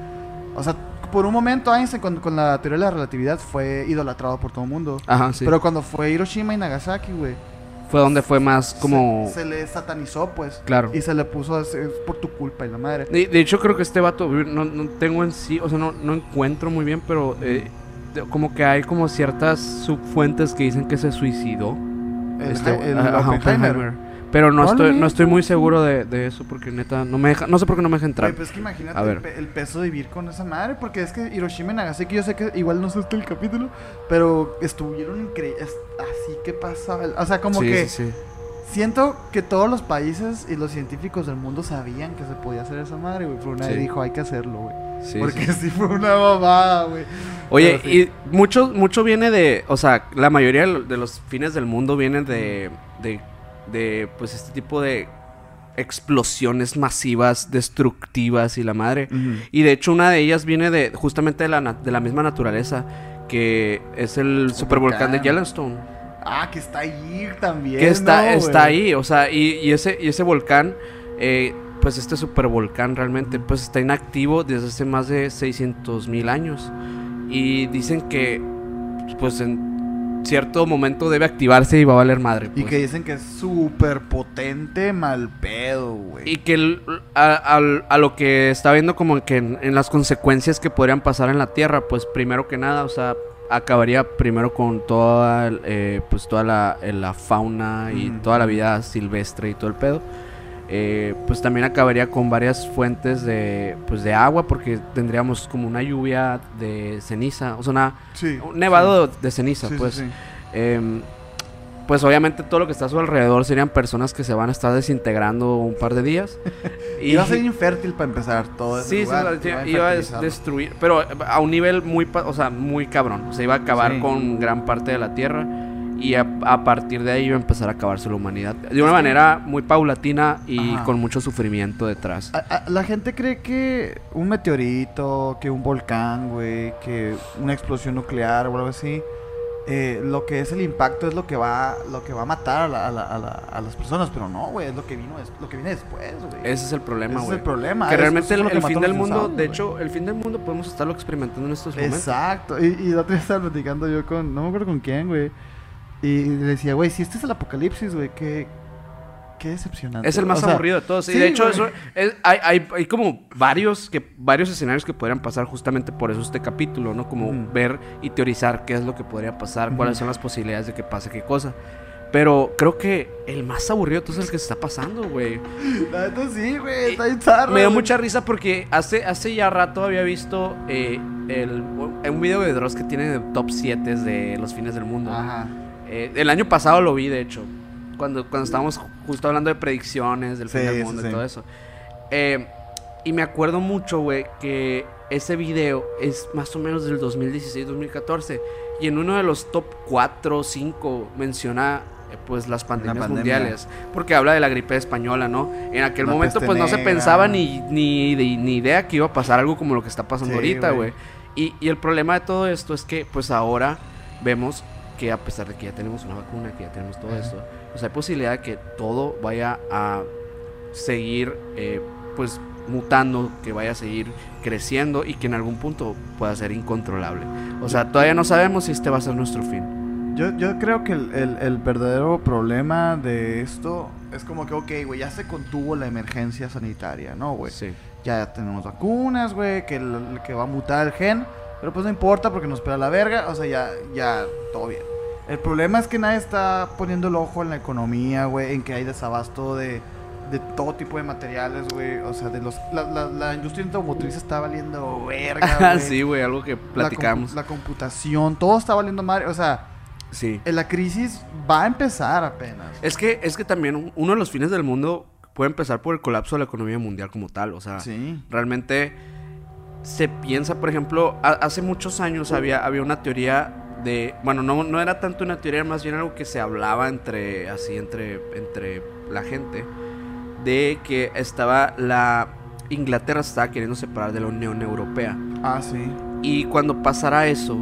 O sea, por un momento Einstein con, con la teoría de la relatividad fue idolatrado por todo el mundo. Ajá, sí. Pero cuando fue Hiroshima y Nagasaki, güey. fue donde fue más como... Se, se le satanizó, pues. Claro. Y se le puso a hacer, es por tu culpa y la madre. De, de hecho, creo que este vato, no, no tengo en sí, o sea, no, no encuentro muy bien, pero eh, como que hay como ciertas subfuentes que dicen que se suicidó. El, este, el ajá, Oppenheimer. Oppenheimer. Pero no estoy, no estoy muy seguro de, de eso porque neta no me deja, no sé por qué no me deja entrar. Güey, pues es que imagínate A ver. el, pe- el peso de vivir con esa madre, porque es que Hiroshima y Nagasaki, yo sé que igual no sé el capítulo, pero estuvieron increíbles. Así que pasa, o sea, como sí, que sí, sí. siento que todos los países y los científicos del mundo sabían que se podía hacer esa madre, güey, pero nadie Sí. dijo hay que hacerlo, güey. Sí, porque sí. sí. fue una babada, güey. Oye, sí. y mucho, mucho viene de, o sea, la mayoría de lo- de los fines del mundo vienen de, de, de, pues, este tipo de explosiones masivas, destructivas y la madre. Y de hecho una de ellas viene de justamente de la, de la misma naturaleza, que es el supervolcán de. Yellowstone. Ah, que está ahí también. Que está, ¿no, está ahí, o sea, y, y ese, y ese volcán, eh, pues este supervolcán realmente, pues está inactivo desde hace más de 600 mil años. Y dicen que, pues en cierto momento debe activarse y va a valer madre. Y pues. que dicen que es súper potente, mal pedo, güey. Y que el- a, lo que está viendo como que en, en las consecuencias que podrían pasar en la Tierra, pues primero que nada, o sea, acabaría primero con toda, eh, pues toda la, eh, la fauna y toda la vida silvestre y todo el pedo. Eh, pues también acabaría con varias fuentes de, pues de agua porque tendríamos como una lluvia de ceniza, o sea, una, Sí. un nevado de ceniza, Sí, pues. Em, pues obviamente todo lo que está a su alrededor serían personas que se van a estar desintegrando un par de días. *laughs* Y iba a ser infértil para empezar todo Sí, sí, lugar, iba a iba destruir, pero a un nivel muy, o sea, muy cabrón. O sea, iba a acabar con gran parte de la Tierra y a, a partir de ahí iba a empezar a acabarse la humanidad. De una manera muy paulatina y Ajá. con mucho sufrimiento detrás. A- a- la gente cree que un meteorito, que un volcán, güey, que una explosión nuclear o algo así, eh, lo que es el impacto es lo que va, lo que va a matar a, la- a la- a la- a las personas, pero no, güey, es lo que vino, des- lo que viene después, güey. Ese es el problema, Ese es güey. el problema. Que realmente es el, lo que el fin del mundo, de güey. hecho, el fin del mundo podemos estarlo experimentando en estos momentos. Exacto. Y, y la otra vez estaba platicando yo con, no me acuerdo con quién, güey. Y le decía, güey, si este es el apocalipsis, güey, qué, qué decepcionante. Es el más O sea, aburrido de todos. y sí, de hecho, eso es- hay, hay, hay como varios, que, varios escenarios que podrían pasar justamente por eso este capítulo, ¿no? Como Ujú. ver y teorizar qué es lo que podría pasar, Ujú. cuáles son las posibilidades de que pase qué cosa. Pero creo que el más aburrido de todos es el que se está pasando, güey. La neta sí, güey, está bien zarra, Me dio güey. mucha risa porque hace, hace ya rato había visto eh, el, un video de Dross que tiene top 7 de los fines del mundo. Ajá. Eh, el año pasado lo vi, de hecho. Cuando, cuando estábamos ju- justo hablando de predicciones del fin del sí, mundo y todo eso. Eh, y me acuerdo mucho, güey, que ese video es más o menos del 2016-2014. Y en uno de los top 4 o 5 menciona eh, pues las pandemias pandemia. mundiales. Porque habla de la gripe española, ¿no? En aquel momento pues no se pensaba ni, ni, ni idea que iba a pasar algo como lo que está pasando Sí, ahorita, güey. Y, y el problema de todo esto es que pues ahora vemos que a pesar de que ya tenemos una vacuna, que ya tenemos todo Ajá. esto, pues hay posibilidad de que todo vaya a seguir, eh, pues mutando, que vaya a seguir creciendo y que en algún punto pueda ser incontrolable. O sea, todavía no sabemos si este va a ser nuestro fin. Yo, yo creo que el, el- el verdadero problema de esto es como que, ok, güey, ya se contuvo la emergencia sanitaria, ¿no, güey? Sí. Ya tenemos vacunas, güey, que, el- que va a mutar el gen, pero pues no importa porque nos espera la verga, o sea, ya, ya, todo bien. El problema es que nadie está poniendo el ojo en la economía, güey, en que hay desabasto de, de todo tipo de materiales, güey, o sea, de los, la, la, la industria automotriz está valiendo verga, Ah, *laughs* güey. sí, güey, algo que La compu- platicamos. La, computación, todo está valiendo madre, o sea, Sí. eh, la crisis va a empezar apenas. Es que, es que también un- uno de los fines del mundo puede empezar por el colapso de la economía mundial como tal. O sea, Sí. realmente se piensa, por ejemplo, ha- hace muchos años había, había una teoría de. Bueno, no, no era tanto una teoría, más bien algo que se hablaba entre. así, entre. entre la gente. De que estaba la. Inglaterra estaba queriendo separar de la Unión Europea. Ah, sí. Y cuando pasara eso,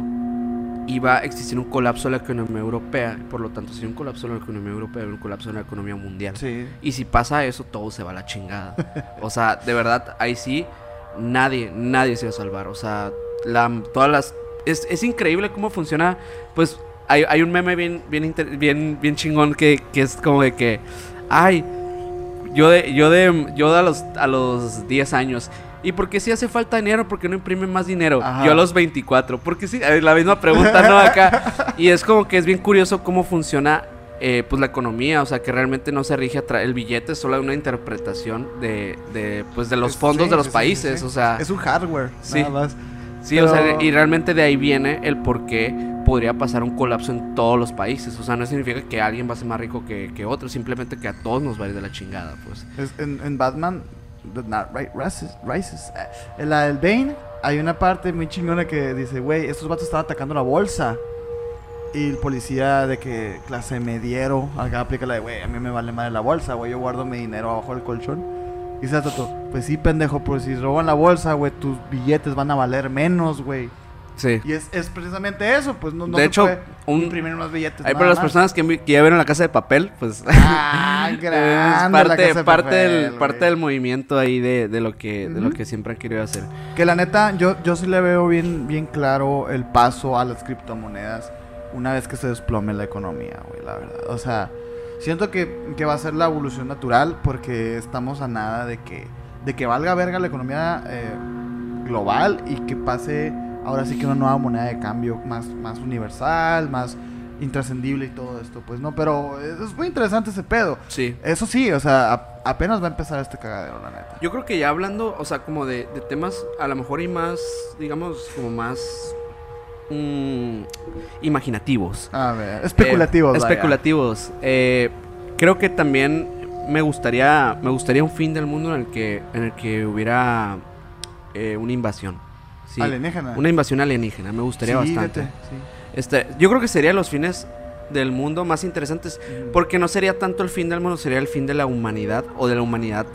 iba a existir un colapso de la economía europea. Por lo tanto, si un colapso de la economía europea, hay un colapso de la economía mundial. Sí. Y si pasa eso, todo se va a la chingada. O sea, de verdad, ahí sí, nadie, nadie se va a salvar. O sea, la, todas las... Es, es increíble cómo funciona. Pues hay, hay un meme bien, bien, inter- bien, bien chingón que, que es como de que... Ay, yo de, yo de, yo de a los, a los 10 años. ¿Y por qué si hace falta dinero? ¿Por qué no imprimen más dinero? Ajá. Yo a los 24. Porque sí, la misma pregunta, ¿no? Acá. *laughs* Y es como que es bien curioso cómo funciona eh, pues la economía. O sea, que realmente no se rige el billete, es solo una interpretación de, de, pues, de los fondos sí, de los sí, países. sí. O sea, Es un hardware, Sí. nada más. sí, o sea, y realmente de ahí viene el por qué podría pasar un colapso en todos los países. O sea, no significa que alguien va a ser más rico que, que otro, simplemente que a todos nos va a ir de la chingada, pues. Es- en, en Batman, The Ri- Rises, eh, en la del Bane, hay una parte muy chingona que dice, güey, estos vatos estaban atacando la bolsa. Y el policía de que clase mediero, acá aplica la de, güey, a mí me vale madre la bolsa, güey, yo guardo mi dinero abajo del colchón. Y se Toto, pues sí, pendejo, pero si roban la bolsa, güey, tus billetes van a valer menos, güey. Sí. Y es, es precisamente eso, pues no, no De se hecho, puede un- imprimir unos billetes. Nada para las más. personas que, que ya vieron la casa de papel, pues Ah, *laughs* la parte, Casa de parte, Papel, del, parte del movimiento ahí de, de lo que de lo que siempre han querido hacer. Que la neta, yo, yo sí le veo bien, bien claro el paso a las criptomonedas una vez que se desplome la economía, güey, la verdad. O sea, siento que, que va a ser la evolución natural porque estamos a nada de que, de que valga verga la economía eh, global y que pase ahora sí que una nueva moneda de cambio más, más universal, más intrascendible y todo esto, pues no, pero es muy interesante ese pedo. Sí. Eso sí, o sea, a- apenas va a empezar este cagadero, la neta. Yo creo que ya hablando, o sea, como de, de temas a lo mejor y más, digamos, como más mm, imaginativos. A ver, especulativos. Eh, especulativos. Eh, creo que también me gustaría, me gustaría un fin del mundo en el que, en el que hubiera eh, una invasión. Sí, Alienígena. Una invasión alienígena, me gustaría Sí, bastante. sí. Este, yo creo que serían los fines del mundo más interesantes, porque no sería tanto el fin del mundo, sería el fin de la humanidad o de la humanidad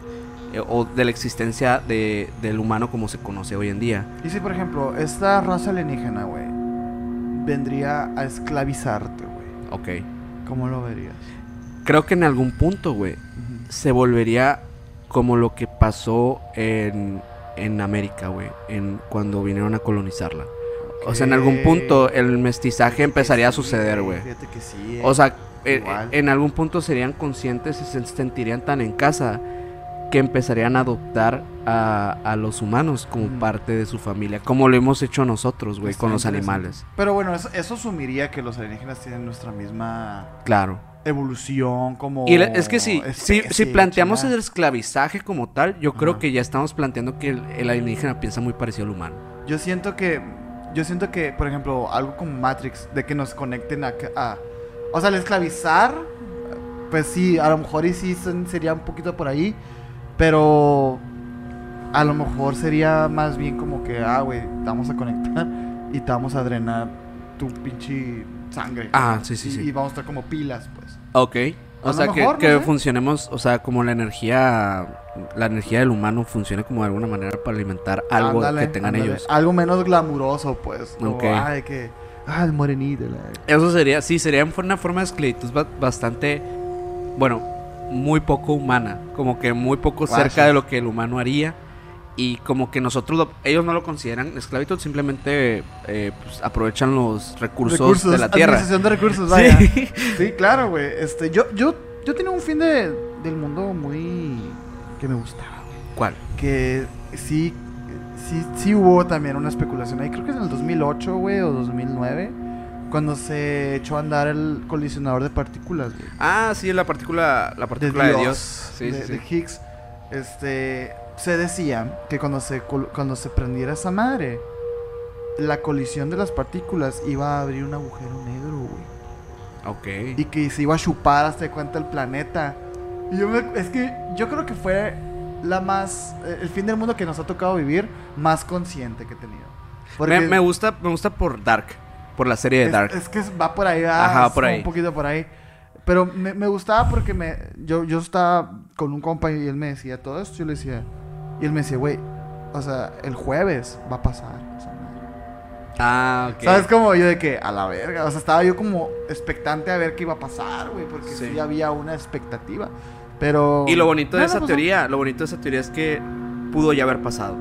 eh, o de la existencia de, del humano como se conoce hoy en día. Y si, por ejemplo, esta raza alienígena, güey, vendría a esclavizarte, güey, Ok. ¿cómo lo verías? Creo que en algún punto, güey, se volvería como lo que pasó en, en América, güey, en cuando vinieron a colonizarla. O sea, en algún punto el mestizaje empezaría a suceder, güey. Fíjate que sí. eh. O sea, eh, en algún punto serían conscientes y se sentirían tan en casa que empezarían a adoptar a, a los humanos como parte de su familia, como lo hemos hecho nosotros, güey, con los animales. Pero bueno, eso, eso asumiría que los alienígenas tienen nuestra misma Claro. evolución como... Y es que sí, si, si planteamos el esclavizaje como tal, yo creo que ya estamos planteando que el, el alienígena piensa muy parecido al humano. Yo siento que, yo siento que, por ejemplo, algo como Matrix, de que nos conecten a, a- o sea, el esclavizar, pues sí, a lo mejor y sí sería un poquito por ahí, pero a lo mejor sería más bien como que, ah, güey, te vamos a conectar y te vamos a drenar tu pinche sangre. Ah, sí, sí, y, sí. y vamos a estar como pilas, pues. Ok. O sea, que, no sé. funcionemos, o sea, como la energía, la energía del humano funcione como de alguna manera para alimentar algo Ándale, que tengan ándale. ellos. Algo menos glamuroso, pues. Como, Ok. ay, que, ah, el morenito. la- Eso sería, sí, sería una forma de esclavitud ba- bastante, bueno, muy poco humana, como que muy poco Guacha. cerca de lo que el humano haría. y como que nosotros, lo- ellos no lo consideran esclavitud, simplemente eh, pues, aprovechan los recursos, de la tierra. Administración de recursos, *laughs* vaya. Sí. Sí, claro, güey. Este, yo, yo, yo tenía un fin de, del mundo muy... que me gustaba, güey. ¿Cuál? Que sí, sí, sí hubo también una especulación ahí. Creo que es en el 2008, güey, o 2009. Cuando se echó a andar el colisionador de partículas, güey. Ah, sí, la partícula, la partícula de Dios, Dios. Sí, de, sí, de sí. Higgs. Este, se decía que cuando se, cuando se prendiera esa madre, la colisión de las partículas iba a abrir un agujero negro, güey. Ok. y que se iba a chupar hasta de cuenta el planeta. Y yo me- es que yo creo que fue la más eh, el fin del mundo que nos ha tocado vivir más consciente que he tenido. Porque Me, me gusta, me gusta por Dark, por la serie de es, Dark. es que va por ahí, ah, Ajá, por ahí. un poquito por ahí. Pero me, me gustaba porque me yo, yo estaba con un compa y él me decía todo esto, yo le decía y él me decía, "Güey, o sea, el jueves va a pasar." esa madre". Ah, ok. ¿Sabes cómo? Yo de que, a la verga. O sea, estaba yo como expectante a ver qué iba a pasar, güey. Porque sí. Sí. había una expectativa. Pero. Y lo bonito de esa pasó. teoría, lo bonito de esa teoría es que pudo ya haber pasado.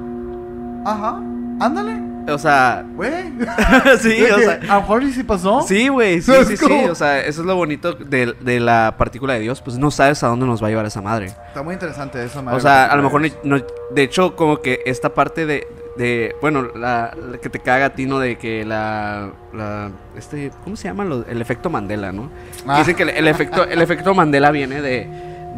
Ajá. Ándale, O sea, güey. *laughs* sí, o sea. a lo mejor sí pasó. Sí, güey, sí, ¿Sabes sí, sí. O sea, eso es lo bonito de, de la partícula de Dios. Pues no sabes a dónde nos va a llevar esa madre. Está muy interesante eso, madre. O sea, a lo mejor no, de hecho, como que esta parte de, de bueno, la, la que te caga a ti, ¿no? De que la, la este, ¿cómo se llama? Lo- el efecto Mandela, ¿no? Ah. Dicen que el, el efecto, el efecto Mandela viene de,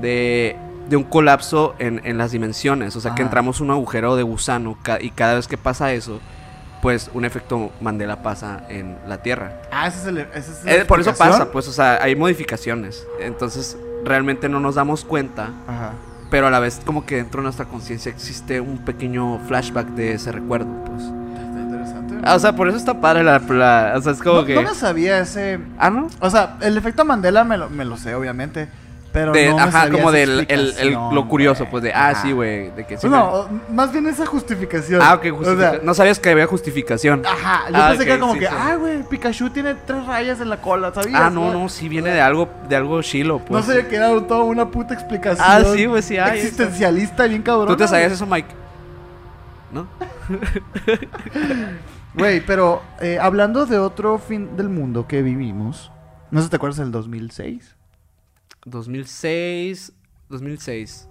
de, de un colapso en, en las dimensiones, o sea, que entramos en un agujero de gusano ca- y cada vez que pasa eso, pues un efecto Mandela pasa en la Tierra. Ah, ese es el. Ese es Eh, por eso pasa, pues, o sea, hay modificaciones. Entonces, realmente no nos damos cuenta Ajá. pero a la vez como que dentro de nuestra conciencia existe un pequeño flashback de ese recuerdo, pues. Está interesante. Ah, o sea, por eso está padre la... la- o sea, es como no, que... no sabía ese. Ah, ¿no? O sea, el efecto Mandela me lo, me lo sé, obviamente. Pero De- no me ajá, sabía como del el, el- explicación, lo curioso, pues de... Ah, Ajá. sí, güey, de que sí... Pues me- no, más bien esa justificación. Ah, ok, O justifica- sea, No sabías que había justificación. Ajá, yo Ah, pensé que era como sí, que, sí. ah, güey, Pikachu tiene tres rayas en la cola, ¿sabías? Ah, no, no, sí viene de algo, de algo chilo, No pues. sabía que era toda una puta explicación. Ah, sí, güey, sí hay. Existencialista, bien cabrón. ¿Tú te sabías eso, Mike? ¿No? *laughs* Güey, pero eh, hablando de otro fin del mundo que vivimos, no sé si te acuerdas del 2006. 2006... 2006.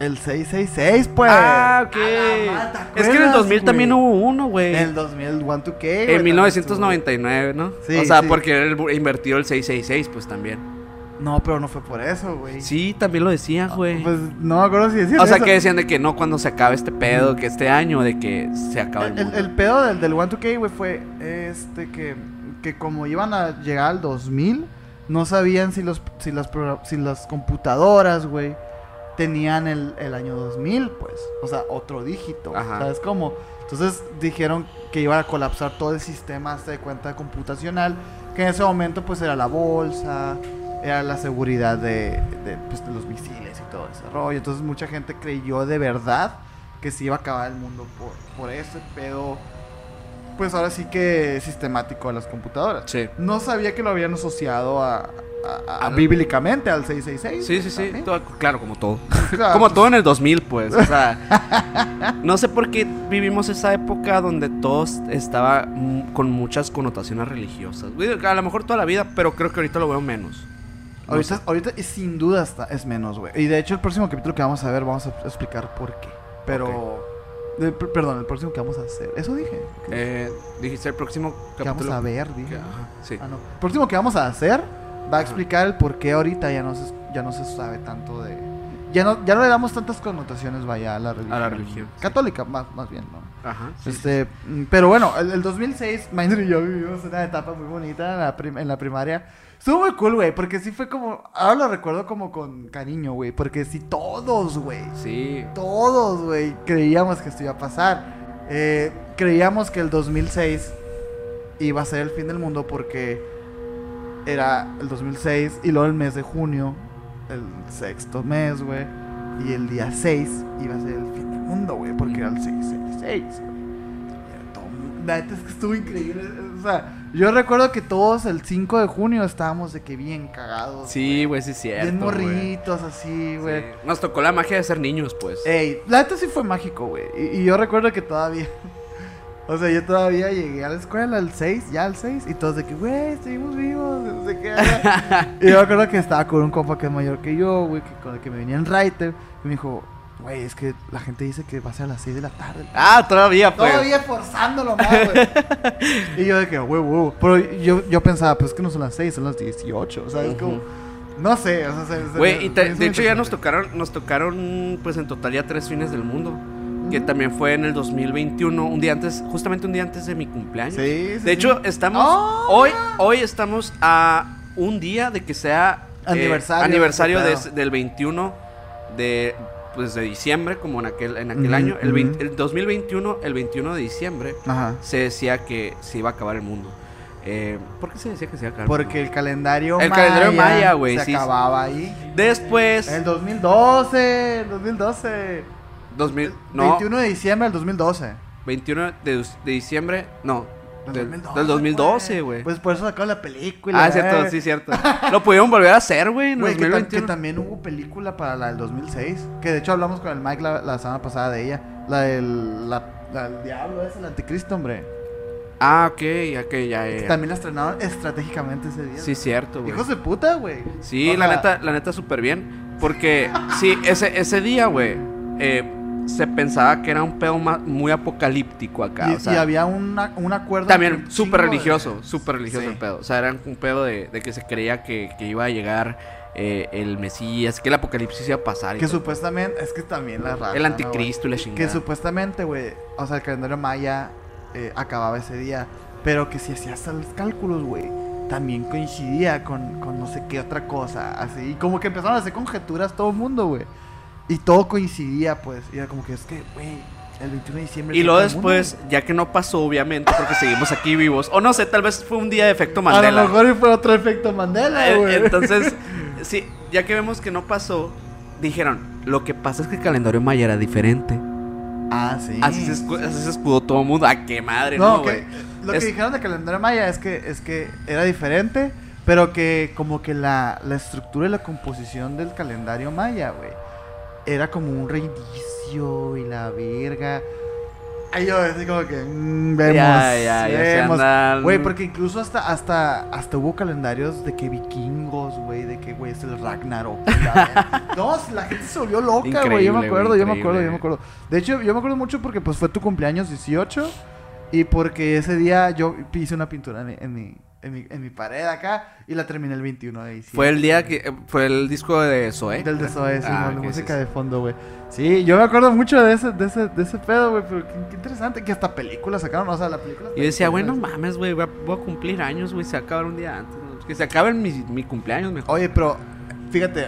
El 666, pues. ah, ok. A la madre, ¿te Es que en el acuerdas, 2000 también hubo uno, güey. En el 2001 2K. güey, En también 1999, ¿no? Sí, o sea, sí. porque él invertió el 666, pues también. No, pero no fue por eso, güey. Sí, también lo decían, güey. Pues no me acuerdo si decían o sea, eso. que decían de que no cuando se acabe este pedo, que este año, de que se acaba el El, el, el pedo del, del 1-2K, güey, fue este que, que como iban a llegar al 2000, no sabían si los si las, si las computadoras, güey, tenían el, el año 2000, pues. O sea, otro dígito. Ajá. ¿Sabes cómo? Entonces dijeron que iban a colapsar todo el sistema hasta de cuenta computacional, que en ese momento pues era la bolsa, era la seguridad de, de, pues, de los misiles y todo ese rollo. Entonces mucha gente creyó de verdad que se iba a acabar el mundo por, por ese pedo, pues ahora sí que sistemático a las computadoras. Sí. No sabía que lo habían asociado a, a- a- Al- bíblicamente al 666. Sí, sí, sí. todo- claro, como todo. *laughs* Claro, como todo en el 2000, pues. O sea, *laughs* no sé por qué vivimos esa época donde todo estaba con muchas connotaciones religiosas. A lo mejor toda la vida, pero creo que ahorita lo veo menos. No Ahorita, sé. ahorita sin duda está, es menos, güey. Y de hecho el próximo capítulo que vamos a ver vamos a explicar por qué. Pero... eh, per- perdón, el próximo que vamos a hacer. Eso dije. Eh, dijiste el próximo que vamos capítulo. a ver, dije. que- ajá, sí. Ah, no. El próximo que vamos a hacer va a Ajá. explicar el por qué ahorita ya no se, ya no se sabe tanto de... Ya no, ya no le damos tantas connotaciones, vaya, a la religión. A la religión, sí. Católica, más, más bien, ¿no? Ajá. sí, Este, mm, pero bueno, el, el 2006, Minor y yo vivimos una etapa muy bonita en la, prim- en la primaria. Estuvo muy cool, güey, porque sí fue como, ahora lo recuerdo como con cariño, güey, porque sí todos, güey, Sí. todos, güey, creíamos que esto iba a pasar. Eh, creíamos que el 2006 iba a ser el fin del mundo porque era el 2006 y luego el mes de junio, el sexto mes, güey, y el día 6 iba a ser el fin del mundo, güey, porque era el 666, güey. La neta es que estuvo increíble. O sea, yo recuerdo que todos el 5 de junio estábamos de que bien cagados. Sí, güey, sí es cierto. Bien morritos, así, güey. Sí. Nos tocó la magia de ser niños, pues. Ey, la neta sí fue mágico, güey. Y, y yo recuerdo que todavía. *laughs* O sea, yo todavía llegué a la escuela al 6, ya al 6, y todos de que, güey, seguimos vivos, *laughs* no sé qué. *laughs* y yo recuerdo que estaba con un compa que es mayor que yo, güey, que con el que me venía en Writer, y me dijo, güey, es que la gente dice que va a ser a las 6 de la tarde. Ah, todavía, pues. Todavía forzándolo más, güey. *laughs* y yo de que, güey, güey. Pero yo, yo pensaba, pues es que no son las 6, son las 18. O sea, es como. No sé, o sea, se- se- Güey, y te- de hecho ya nos tocaron, nos tocaron, pues en total ya tres fines del mundo. Que también fue en el 2021, un día antes, justamente un día antes de mi cumpleaños. Sí, sí, De hecho, sí. estamos, Oh, hoy, hoy estamos a un día de que sea eh, Aniversario aniversario de del 21 de, pues de diciembre, como en aquel, en aquel año. El, 20 ujú. el 2021, el 21 de diciembre, Ajá. se decía que se iba a acabar el mundo. Eh, ¿Por qué se decía que se iba a acabar Porque el calendario El maya. calendario maya, güey, Se sí, acababa ahí. Después, El 2012. El 2012. 2000, no, 21 de diciembre del 2012. 21 de, de diciembre, no, Del del, del 2012, güey. Pues por eso sacaron la película. ah, cierto, eh. sí, cierto. *laughs* Lo pudieron volver a hacer, güey, en Güey, que, tam- 2021. que también hubo película para la del 2006. Que de hecho hablamos con el Mike la, la semana pasada de ella. La del, la, la del diablo, es el anticristo, hombre. Ah, ok, ok, ya, ya, ya. También la estrenaron estratégicamente ese día. Sí, cierto, güey. Hijos de puta, güey. Sí, O la sea, neta, la neta súper bien. Porque, sí, ese, ese día, güey, eh, se pensaba que era un pedo ma- muy apocalíptico acá. Y, o sea, y había una, un acuerdo. también súper chingo de- religioso, súper religioso Sí. el pedo. O sea, era un pedo de, de que se creía que, que iba a llegar eh, el Mesías, que el apocalipsis iba a pasar. Que supuestamente, es que también la raza. el ¿no, anticristo y la chingada. Que supuestamente, güey, o sea, el calendario maya eh, acababa ese día. Pero que si hacías los cálculos, güey, también coincidía con, con no sé qué otra cosa. Así, y como que empezaron a hacer conjeturas todo el mundo, güey. Y todo coincidía, pues. Y era como que es que, güey, el 21 de diciembre. Y luego mundo, después, ya que no pasó, obviamente, porque seguimos aquí vivos. O no sé, tal vez fue un día de efecto Mandela. A lo mejor fue otro efecto Mandela, Eh, güey. Entonces, *laughs* sí, ya que vemos que no pasó, dijeron, lo que pasa es que el calendario maya era diferente. Ah, sí. Así, se escu- así se escudó todo el mundo. ¡Ah, qué madre! No, güey. lo Es- que dijeron de calendario maya es que, es que era diferente, pero que como que la, la estructura y la composición del calendario maya, güey, era como un reinicio y la verga. Ay, yo así como que mm, vemos, Ya, ya, vemos. andan- Güey, porque incluso hasta, hasta, hasta hubo calendarios de que vikingos, güey, de que, güey, es el Ragnarok. *laughs* no, la gente se volvió loca, güey, yo me acuerdo, yo me acuerdo, yo me acuerdo. De hecho, yo me acuerdo mucho porque pues fue tu cumpleaños 18 y porque ese día yo hice una pintura en mi, en mi, en mi, en mi pared acá y la terminé el 21 de diciembre. Fue el día que. Fue el disco de Zoe. Del de Zoe, sí, Ah, la música de fondo, güey. Sí, yo me acuerdo mucho de ese, de ese, de ese pedo, güey, pero qué, qué interesante que hasta películas sacaron, o sea, la película... Y yo decía, güey, no mames, güey, voy, a- voy a cumplir años, güey, se va a acabar un día antes. ¿no? Que se acabe mi, mi cumpleaños mejor. Oye, pero fíjate,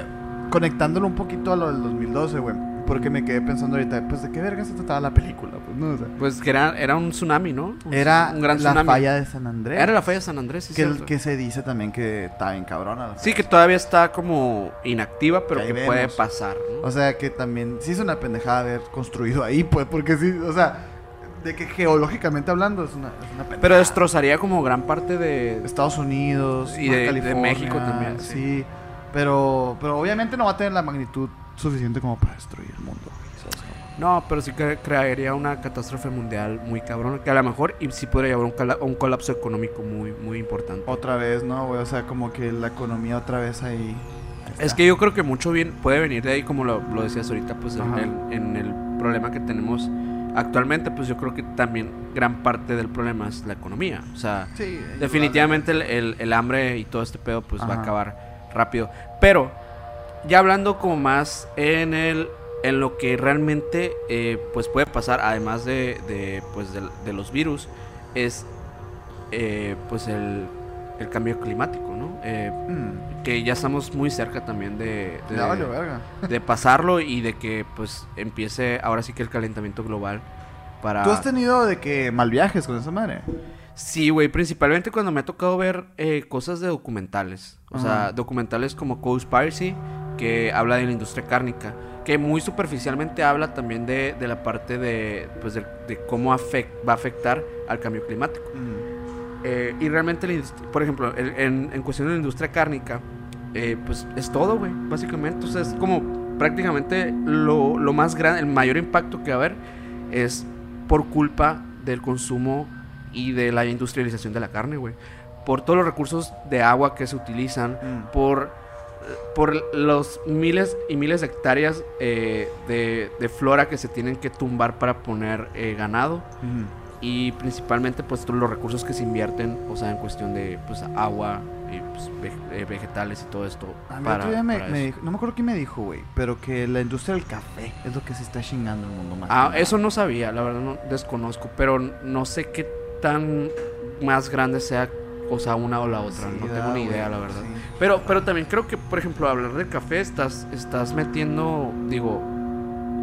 conectándolo un poquito a lo del 2012, güey, porque me quedé pensando ahorita, pues de qué verga se trataba la película, pues, no, o sea, Pues que era, era un tsunami, ¿no? Un- era un gran la tsunami. falla de San Andrés. Era la falla de San Andrés, sí, que, el- que se dice también que está bien cabrona. Sí, que todavía está como inactiva, pero que puede pasar, ¿no? O sea, que también sí es una pendejada haber construido ahí, pues, porque sí, o sea, de que geológicamente hablando es una, es una pero destrozaría como gran parte de... Estados Unidos Y de- de California, México también, Sí. sí. pero, pero obviamente no va a tener la magnitud suficiente como para destruir el mundo. No, pero sí que crearía una catástrofe mundial muy cabrona, que a lo mejor y sí podría llevar un, un colapso económico muy, muy importante. Otra vez, ¿no, güey? O sea, como que la economía otra vez ahí. Es que yo creo que mucho bien puede venir de ahí, como lo, lo decías ahorita, pues en el, en el problema que tenemos actualmente, pues yo creo que también gran parte del problema es la economía. O sea, Sí, definitivamente el, el- el hambre y todo este pedo pues va a acabar rápido. Pero, ya hablando como más en el en lo que realmente eh, pues puede pasar, además de, de, pues de, de los virus, es eh, pues el, el cambio climático, ¿no? Eh, Mm, que ya estamos muy cerca también de, de, valió verga. *laughs* de pasarlo y de que pues empiece ahora sí que el calentamiento global para... ¿Tú has tenido de que mal viajes con esa madre? Sí, güey, principalmente cuando me ha tocado ver eh, cosas de documentales. O sea, Ajá. documentales como Cowspiracy, que habla de la industria cárnica. que muy superficialmente habla también de, de la parte de, pues de, de cómo afect- va a afectar al cambio climático. Eh, y realmente, la por ejemplo, en, en cuestión de la industria cárnica, eh, pues es todo, güey, básicamente. O sea, es como prácticamente lo, lo más grande, el mayor impacto que va a haber es por culpa del consumo y de la industrialización de la carne, güey. Por todos los recursos de agua que se utilizan, Mm. por, por los miles y miles de hectáreas eh, de, de flora que se tienen que tumbar para poner eh, ganado y principalmente pues todos los recursos que se invierten, o sea, en cuestión de pues agua y pues, ve- eh, vegetales y todo esto A mí para, otro día me, para me eso. dijo- no me acuerdo quién me dijo, güey, pero que la industria del café es lo que se está chingando el mundo más. Ah, eso no sabía, la verdad no desconozco, pero no sé qué tan más grande sea, o sea, una o la otra, Sí, no tengo ni idea, la verdad. sí. Pero, pero también creo que, por ejemplo, hablar del café, estás, estás metiendo, digo,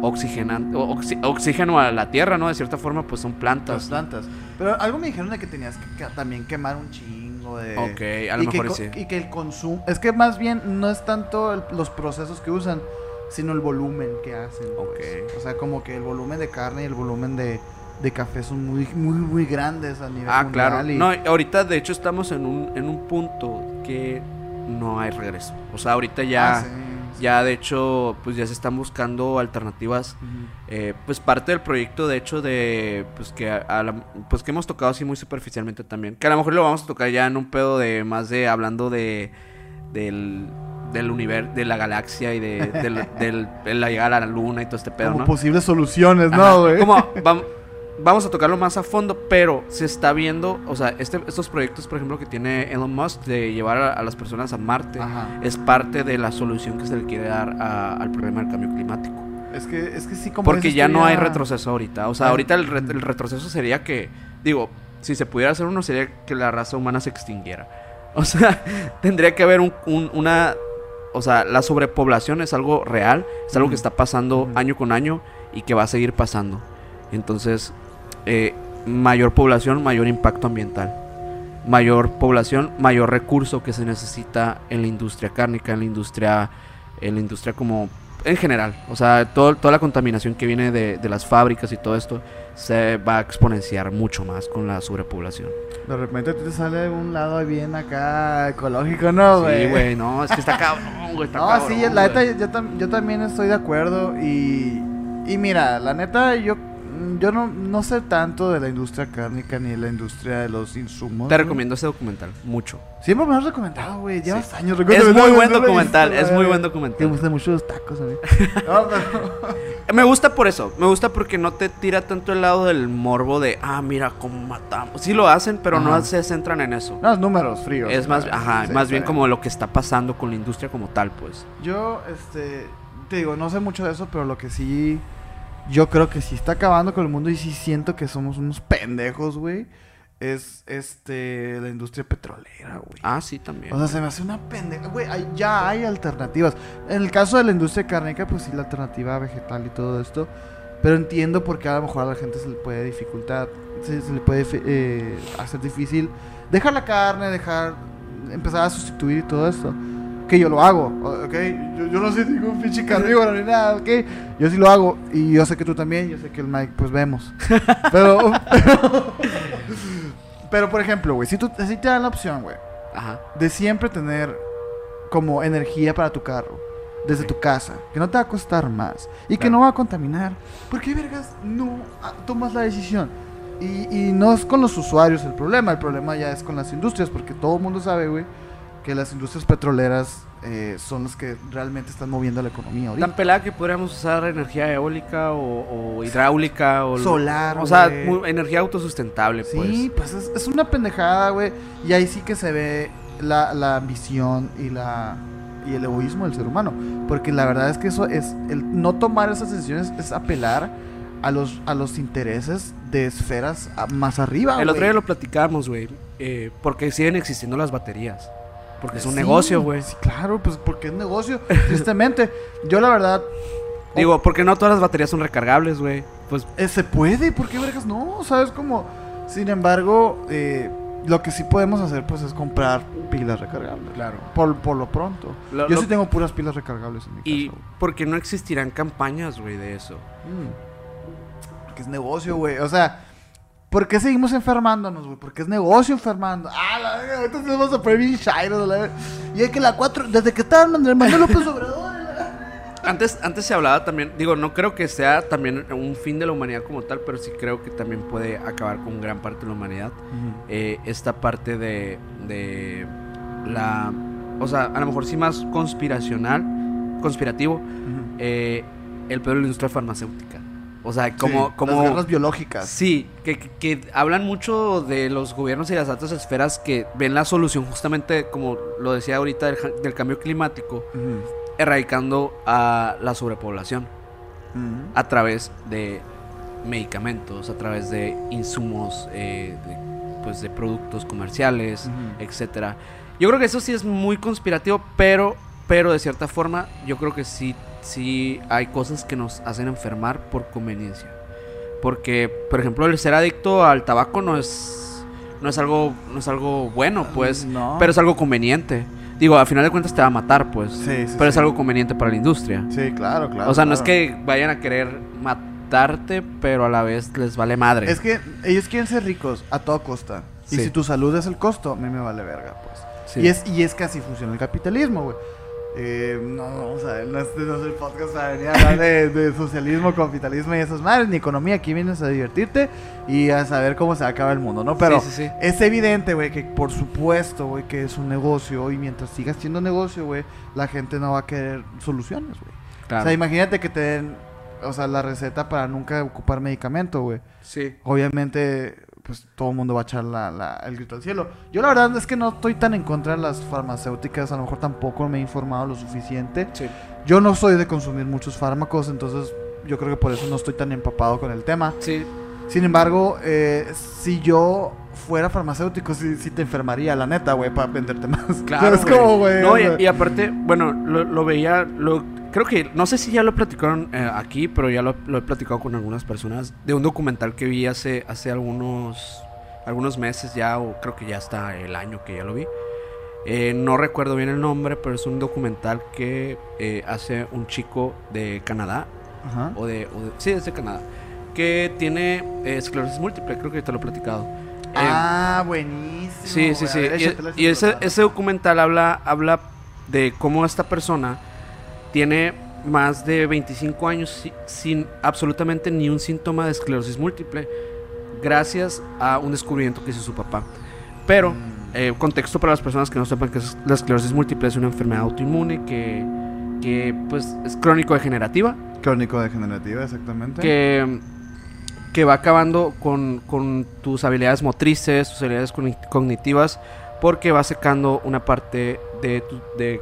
oxigenante, oxi- oxígeno a la tierra, ¿no? De cierta forma, pues son Las plantas. plantas. Pero algo me dijeron de que tenías que también quemar un chingo de... Ok, a lo y que mejor co- sí. Y que el consumo... Es que más bien no es tanto el- los procesos que usan, sino el volumen que hacen. pues. Ok. O sea, como que el volumen de carne y el volumen de, de café son muy, muy, muy grandes a nivel Ah, claro. mundial y- No, ahorita de hecho estamos en un, en un punto que no hay regreso. O sea, ahorita ya, Ah, sí, sí. ya de hecho, pues ya se están buscando alternativas. Eh, pues parte del proyecto, de hecho, de pues que a- a la- pues que hemos tocado así muy superficialmente también. Que a lo mejor lo vamos a tocar ya en un pedo de más de hablando de del del universo, de la galaxia y de, del, *laughs* del- de la llegada a la luna y todo este pedo, Como ¿no? posibles soluciones, Ajá, ¿no, güey? Como *laughs* vam- vamos a tocarlo más a fondo, pero se está viendo, o sea, este, estos proyectos, por ejemplo, que tiene Elon Musk de llevar a, a las personas a Marte, Ajá. es parte de la solución que se le quiere dar a- al problema del cambio climático. Es que, es que sí, como Porque ya no hay retroceso ahorita. O sea, Ah. ahorita el, re- el retroceso sería que, digo, si se pudiera hacer uno, sería que la raza humana se extinguiera. *laughs* O sea, *laughs* tendría que haber un- un- una... O sea, la sobrepoblación es algo real, es algo que está pasando año con año y que va a seguir pasando. Entonces, eh, mayor población, mayor impacto ambiental. Mayor población, mayor recurso que se necesita en la industria cárnica, en la industria, en la industria como en general. O sea, todo, toda la contaminación que viene de, de las fábricas y todo esto se va a exponenciar mucho más con la sobrepoblación. De repente te sale un lado bien acá ecológico, ¿no, güey? Sí, güey, no, es que está *laughs* cabrón, güey, está No, cabrón, sí, la neta, yo, yo también estoy de acuerdo. Y, y mira, la neta, yo, yo no, no sé tanto de la industria cárnica ni de la industria de los insumos. Te güey. recomiendo ese documental, mucho. Siempre me lo has recomendado, güey. Llevas Sí. años Es muy buen no documental, visto, es muy buen Me documental. gustan mucho los tacos a mí. *laughs* No, Me gusta por eso, me gusta porque no te tira tanto el lado del morbo de, ah, mira cómo matamos. Sí lo hacen, pero no se centran en eso. no, números fríos. es más, ajá, Sí, más bien sí. como lo que está pasando con la industria como tal, pues. Yo, este, te digo, no sé mucho de eso, pero lo que sí, yo creo que sí está acabando con el mundo y sí siento que somos unos pendejos, güey, es, este, la industria petrolera, güey. Ah, sí, también. O sea, se me hace una pendeja, güey, hay- ya hay alternativas. En el caso de la industria cárnica, pues sí, la alternativa vegetal y todo esto, pero entiendo por qué a lo mejor a la gente se le puede dificultar, se, se le puede eh, hacer difícil dejar la carne, dejar, empezar a sustituir y todo esto. Que yo lo hago, ¿ok? Yo, yo no soy ningún pinche *laughs* carnívoro ni nada, ¿ok? Yo sí lo hago y yo sé que tú también, yo sé que el Mike, pues vemos. Pero, pero, *laughs* *laughs* pero, por ejemplo, güey, si, tú, si te dan la opción, güey, Ajá. de siempre tener como energía para tu carro desde Sí. tu casa, que no te va a costar más y que Claro. no va a contaminar. ¿Por qué vergas no ah, tomas la decisión? Y, y no es con los usuarios el problema, el problema ya es con las industrias, porque todo el mundo sabe, güey, que las industrias petroleras eh, son las que realmente están moviendo la economía ahorita. Tan pelada que podríamos usar energía eólica o, o hidráulica o Solar, O sea, energía autosustentable, Sí, pues es, es una pendejada, güey. Y ahí sí que se ve la, la ambición y la y el egoísmo del ser humano. Porque la verdad es que eso es, el no tomar esas decisiones es apelar a los, a los intereses de esferas más arriba. pues. El otro güey. día lo platicábamos, güey. Eh, porque siguen existiendo las baterías. Porque es un Sí, negocio, güey. Sí, claro, pues porque es negocio. Tristemente, *laughs* yo la verdad, Digo, porque no todas las baterías son recargables, güey. Pues eh, se puede, ¿por qué vergas no? ¿Sabes cómo? Sin embargo, eh, Lo que sí podemos hacer, pues, es comprar pilas recargables. Claro. Por, por lo pronto. Lo- Yo lo- sí tengo puras pilas recargables en mi Y casa. porque no existirán campañas, güey, de eso. Mm. Porque es negocio, güey. O sea, ¿por qué seguimos enfermándonos, güey? Porque es negocio enfermando. Ah, la verga, ahorita nos vamos a poner bien la verga. Y es que la 4, desde que estaba Andrés Manuel *laughs* López Obrador. Antes, antes se hablaba también, digo, no creo que sea también un fin de la humanidad como tal, pero sí creo que también puede acabar con gran parte de la humanidad. Eh, esta parte de, de la, o sea, a lo mejor sí más conspiracional, conspirativo, eh, el pedo de la industria farmacéutica. O sea, como, Sí, como Las guerras biológicas. Sí, que, que- que hablan mucho de los gobiernos y las altas esferas que ven la solución justamente, como lo decía ahorita, del, cambio climático, erradicando a la sobrepoblación a través de medicamentos, a través de insumos, eh, de, pues de productos comerciales, Ujú. etcétera. Yo creo que eso sí es muy conspirativo, pero, pero de cierta forma, yo creo que sí, sí hay cosas que nos hacen enfermar por conveniencia. Porque, por ejemplo, el ser adicto al tabaco no es, no es algo, no es algo bueno, pues, No. pero es algo conveniente. Digo, a final de cuentas te va a matar, pues. Sí, sí, pero es algo conveniente para la industria. Sí, claro, claro. o sea, no es que vayan a querer matarte, pero a la vez les vale madre. Es que ellos quieren ser ricos a toda costa. Y si tu salud es el costo, a mí me vale verga, pues. Sí. Y, es, y es que así funciona el capitalismo, güey. Eh, no, vamos a ver, no es, no es el podcast para venir a hablar de, de socialismo, capitalismo y esas madres, ni economía. Aquí vienes a divertirte y a saber cómo se acaba el mundo, ¿no? Pero Sí, sí, sí. es evidente, güey, que por supuesto, güey, que es un negocio y mientras siga siendo negocio, güey, la gente no va a querer soluciones, güey. Claro. O sea, imagínate que te den, o sea, la receta para nunca ocupar medicamento, güey sí. obviamente pues todo el mundo va a echar la, la- el grito al cielo. Yo la verdad es que no estoy tan en contra de las farmacéuticas, a lo mejor tampoco me he informado lo suficiente. Sí. Yo no soy de consumir muchos fármacos, entonces yo creo que por eso no estoy tan empapado con el tema. Sí. Sin embargo, eh, si yo fuera farmacéutico, sí, sí te enfermaría, la neta, güey, para venderte más. *laughs* Claro. es como, güey. No, y aparte, bueno, lo, lo veía, lo, creo que, no sé si ya lo platicaron eh, aquí, pero ya lo, lo he platicado con algunas personas, de un documental que vi hace, hace algunos, algunos meses ya, o creo que ya está el año que ya lo vi. Eh, no recuerdo bien el nombre, pero es un documental que eh, hace un chico de Canadá, Ajá. o de, o de- sí, es de Canadá, que tiene eh, esclerosis múltiple, creo que te lo he platicado. Eh, Ah, buenísimo. Sí, sí, sí. Ver, Y, échatela, y ese, ese documental habla, habla de cómo esta persona tiene más de 25 años si- sin absolutamente ni un síntoma de esclerosis múltiple, gracias a un descubrimiento que hizo su papá. Pero, Mm. eh, contexto para las personas que no sepan que es- la esclerosis múltiple es una enfermedad autoinmune que, que pues, es crónico-degenerativa Crónico degenerativa, exactamente. que, que va acabando con, con tus habilidades motrices, tus habilidades cogni- cognitivas, porque va secando una parte de, tu- de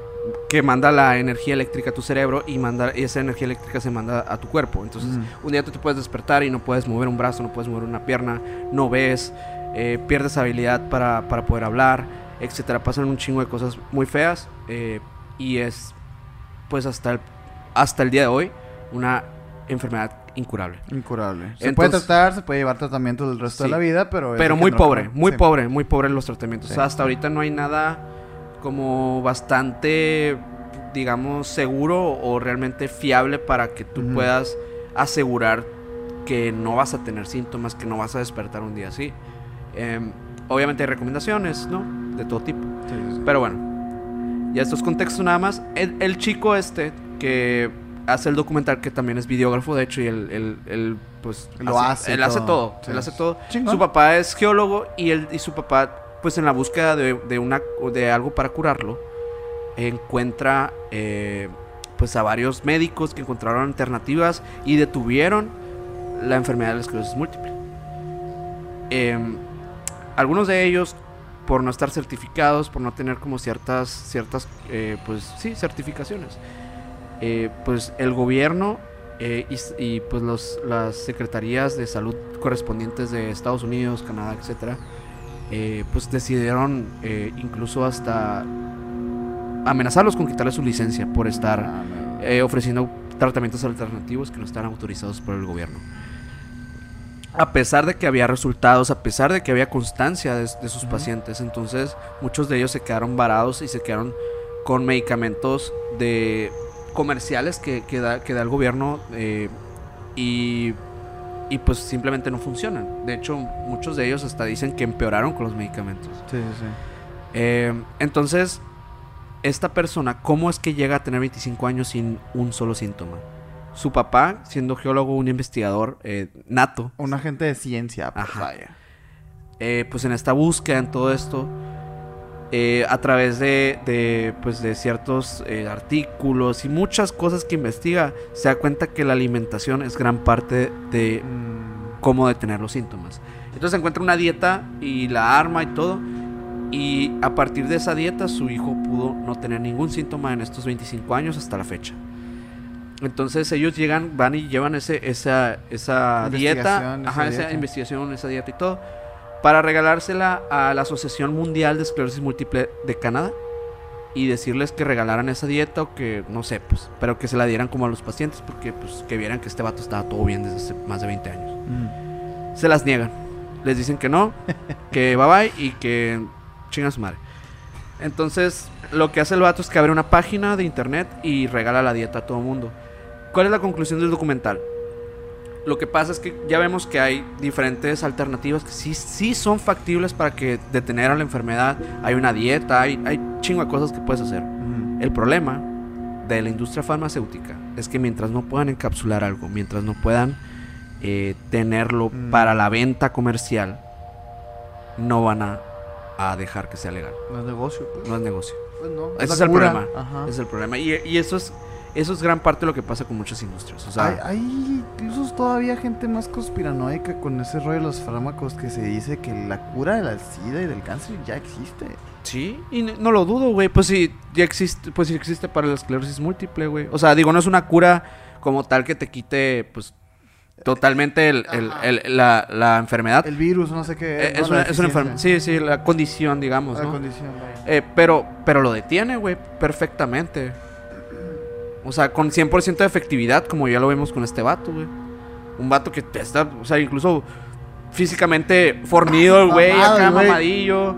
que manda la energía eléctrica a tu cerebro y manda y esa energía eléctrica se manda a tu cuerpo. Entonces, un día tú te puedes despertar y no puedes mover un brazo, no puedes mover una pierna, no ves, eh, pierdes habilidad para, para poder hablar, etcétera. Pasan un chingo de cosas muy feas eh, y es, pues hasta el, hasta el día de hoy, una enfermedad incurable. Incurable. Se Entonces- puede tratar, se puede llevar tratamiento el resto de la vida, pero... Pero muy pobre, muy sí. pobre, muy pobre los tratamientos. Sí. O sea, hasta ahorita no hay nada como bastante, digamos, seguro o realmente fiable para que tú puedas asegurar que no vas a tener síntomas, que no vas a despertar un día así. Em, obviamente hay recomendaciones, ¿no? De todo tipo. Sí, sí, sí. Pero bueno, ya estos contextos nada más. El, el chico este que hace el documental, que también es videógrafo, de hecho, y él, él- él, pues... Lo hace Él hace todo. todo. Sí. Él hace todo. Chingón. Su papá es geólogo y él y su papá, pues en la búsqueda de, de una de algo para curarlo, encuentra eh, pues a varios médicos que encontraron alternativas y detuvieron la enfermedad de la esclerosis múltiple. Em, algunos de ellos por no estar certificados, por no tener como ciertas, ciertas, eh, pues sí, certificaciones. Eh, pues el gobierno y, y, pues los, las secretarías de salud correspondientes de Estados Unidos, Canadá, etcétera, eh, pues decidieron eh, incluso hasta amenazarlos con quitarles su licencia por estar Ah, eh, ofreciendo tratamientos alternativos que no están autorizados por el gobierno. A pesar de que había resultados, a pesar de que había constancia de, de sus pacientes. Entonces, muchos de ellos se quedaron varados y se quedaron con medicamentos de comerciales que, que, da, que da el gobierno y, y pues simplemente no funcionan. De hecho, muchos de ellos hasta dicen que empeoraron con los medicamentos. Sí, sí. Eh, entonces, esta persona, ¿cómo es que llega a tener 25 años sin un solo síntoma? Su papá, siendo geólogo, un investigador eh, nato, Un agente de ciencia, pues Ajá. vaya. eh, pues en esta búsqueda, en todo esto, eh, a través de, de, pues de ciertos eh, artículos y muchas cosas que investiga, se da cuenta que la alimentación es gran parte de Mm, cómo detener los síntomas. Entonces encuentra una dieta y la arma y todo. Y a partir de esa dieta su hijo pudo no tener ningún síntoma en estos 25 años hasta la fecha. Entonces ellos llegan, van y llevan ese, esa, esa dieta, Investigación, ajá, esa esa dieta. investigación, esa dieta y todo, para regalársela a la Asociación Mundial de Esclerosis Múltiple de Canadá y decirles que regalaran esa dieta o que, no sé, pues, pero que se la dieran como a los pacientes porque, pues, que vieran que este vato estaba todo bien desde hace más de 20 años mm. se las niegan. Les dicen que no, *laughs* que bye bye y que chinga su madre. Entonces, lo que hace el vato es que abre una página de internet y regala la dieta a todo mundo. ¿Cuál es la conclusión del documental? Lo que pasa es que ya vemos que hay diferentes alternativas que sí, sí son factibles para que detener a la enfermedad. Hay una dieta, hay, hay chingo de cosas que puedes hacer. El problema de la industria farmacéutica es que mientras no puedan encapsular algo, mientras no puedan eh, tenerlo Mm. para la venta comercial, no van a, a dejar que sea legal. No es negocio, pues. No es negocio. Pues no, Ese la es el problema. Ajá. Ese es el problema. Y, y eso es eso es gran parte de lo que pasa con muchas industrias. O sea, hay, hay incluso todavía gente más conspiranoica con ese rollo de los fármacos que se dice que la cura de la sida y del cáncer ya existe. sí, y no lo dudo, güey. Pues sí, ya existe, pues sí existe para la esclerosis múltiple, güey. O sea, digo, no es una cura como tal que te quite, pues, totalmente el- el- Ajá. el- la, la enfermedad. El virus, no sé qué. Eh, no, es, una, es una enfermedad. Sí, sí, la condición, digamos, La ¿no? condición. Eh, pero, pero lo detiene, güey, perfectamente. O sea, con 100% de efectividad, como ya lo vemos con este vato, güey. Un vato que está, o sea, incluso físicamente fornido, *laughs* güey, acá güey. mamadillo.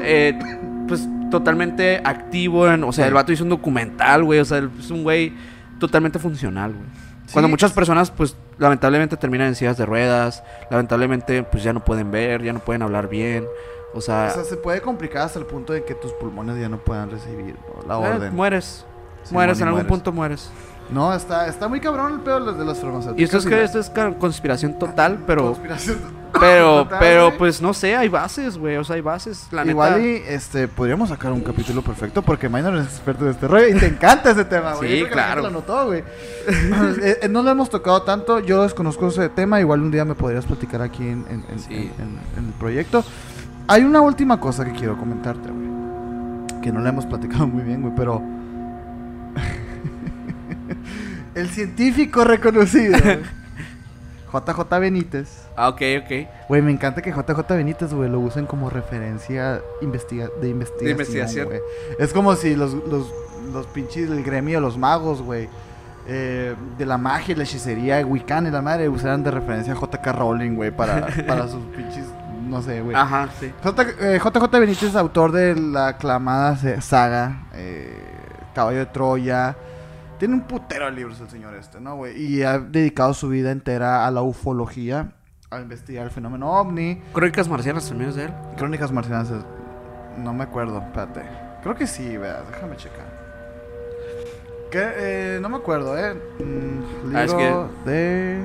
eh, pues totalmente activo en, o sea, el vato hizo un documental, güey, o sea, es un güey totalmente funcional, güey. Cuando muchas personas, pues, lamentablemente terminan en sillas de ruedas, lamentablemente, pues, ya no pueden ver, ya no pueden hablar bien, o sea, O sea, se puede complicar hasta el punto de que tus pulmones ya no puedan recibir ¿no? la eh, orden. mueres, Sí, mueres, en algún mueres. punto mueres. No, está, está muy cabrón el pedo de los- farmacéuticas. Y esto es que esto es conspiración total, pero, Conspiración. *laughs* pero, total, pero, güey. pues, no sé, hay bases, güey, o sea, hay bases, la Igual neta. y este, podríamos sacar un capítulo perfecto porque Minor es experto de este rollo y te encanta ese tema, güey. Sí, claro. gente Lo notó, güey. Eh, eh, no lo hemos tocado tanto, yo desconozco ese tema, igual un día me podrías platicar aquí en, en- en- Sí. en- en- en el proyecto. Hay una última cosa que quiero comentarte, güey. Que no la hemos platicado *laughs* muy bien, güey, pero... *laughs* el científico reconocido, *laughs* JJ Benítez. Ah, ok, ok. Güey, me encanta que JJ Benítez, güey, lo usen como referencia investiga de investigación. investigación. güey. Es como si los, los, los pinches del gremio, los magos, güey, eh, de la magia la hechicería, Wiccan y la madre, usaran de referencia a JK Rowling, güey, para, *laughs* para sus pinches, no sé, güey. Ajá, sí. J- eh, JJ Benítez es autor de la aclamada saga eh, Caballo de Troya. Tiene un putero de libros el señor este, ¿no, güey? Y ha dedicado su vida entera a la ufología, a investigar el fenómeno ovni. Crónicas marcianas también es de él. Crónicas marcianas, es- no me acuerdo, espérate. Creo que sí, veas, déjame checar. Que, eh, no me acuerdo, ¿eh? Mm, Ah, es libro de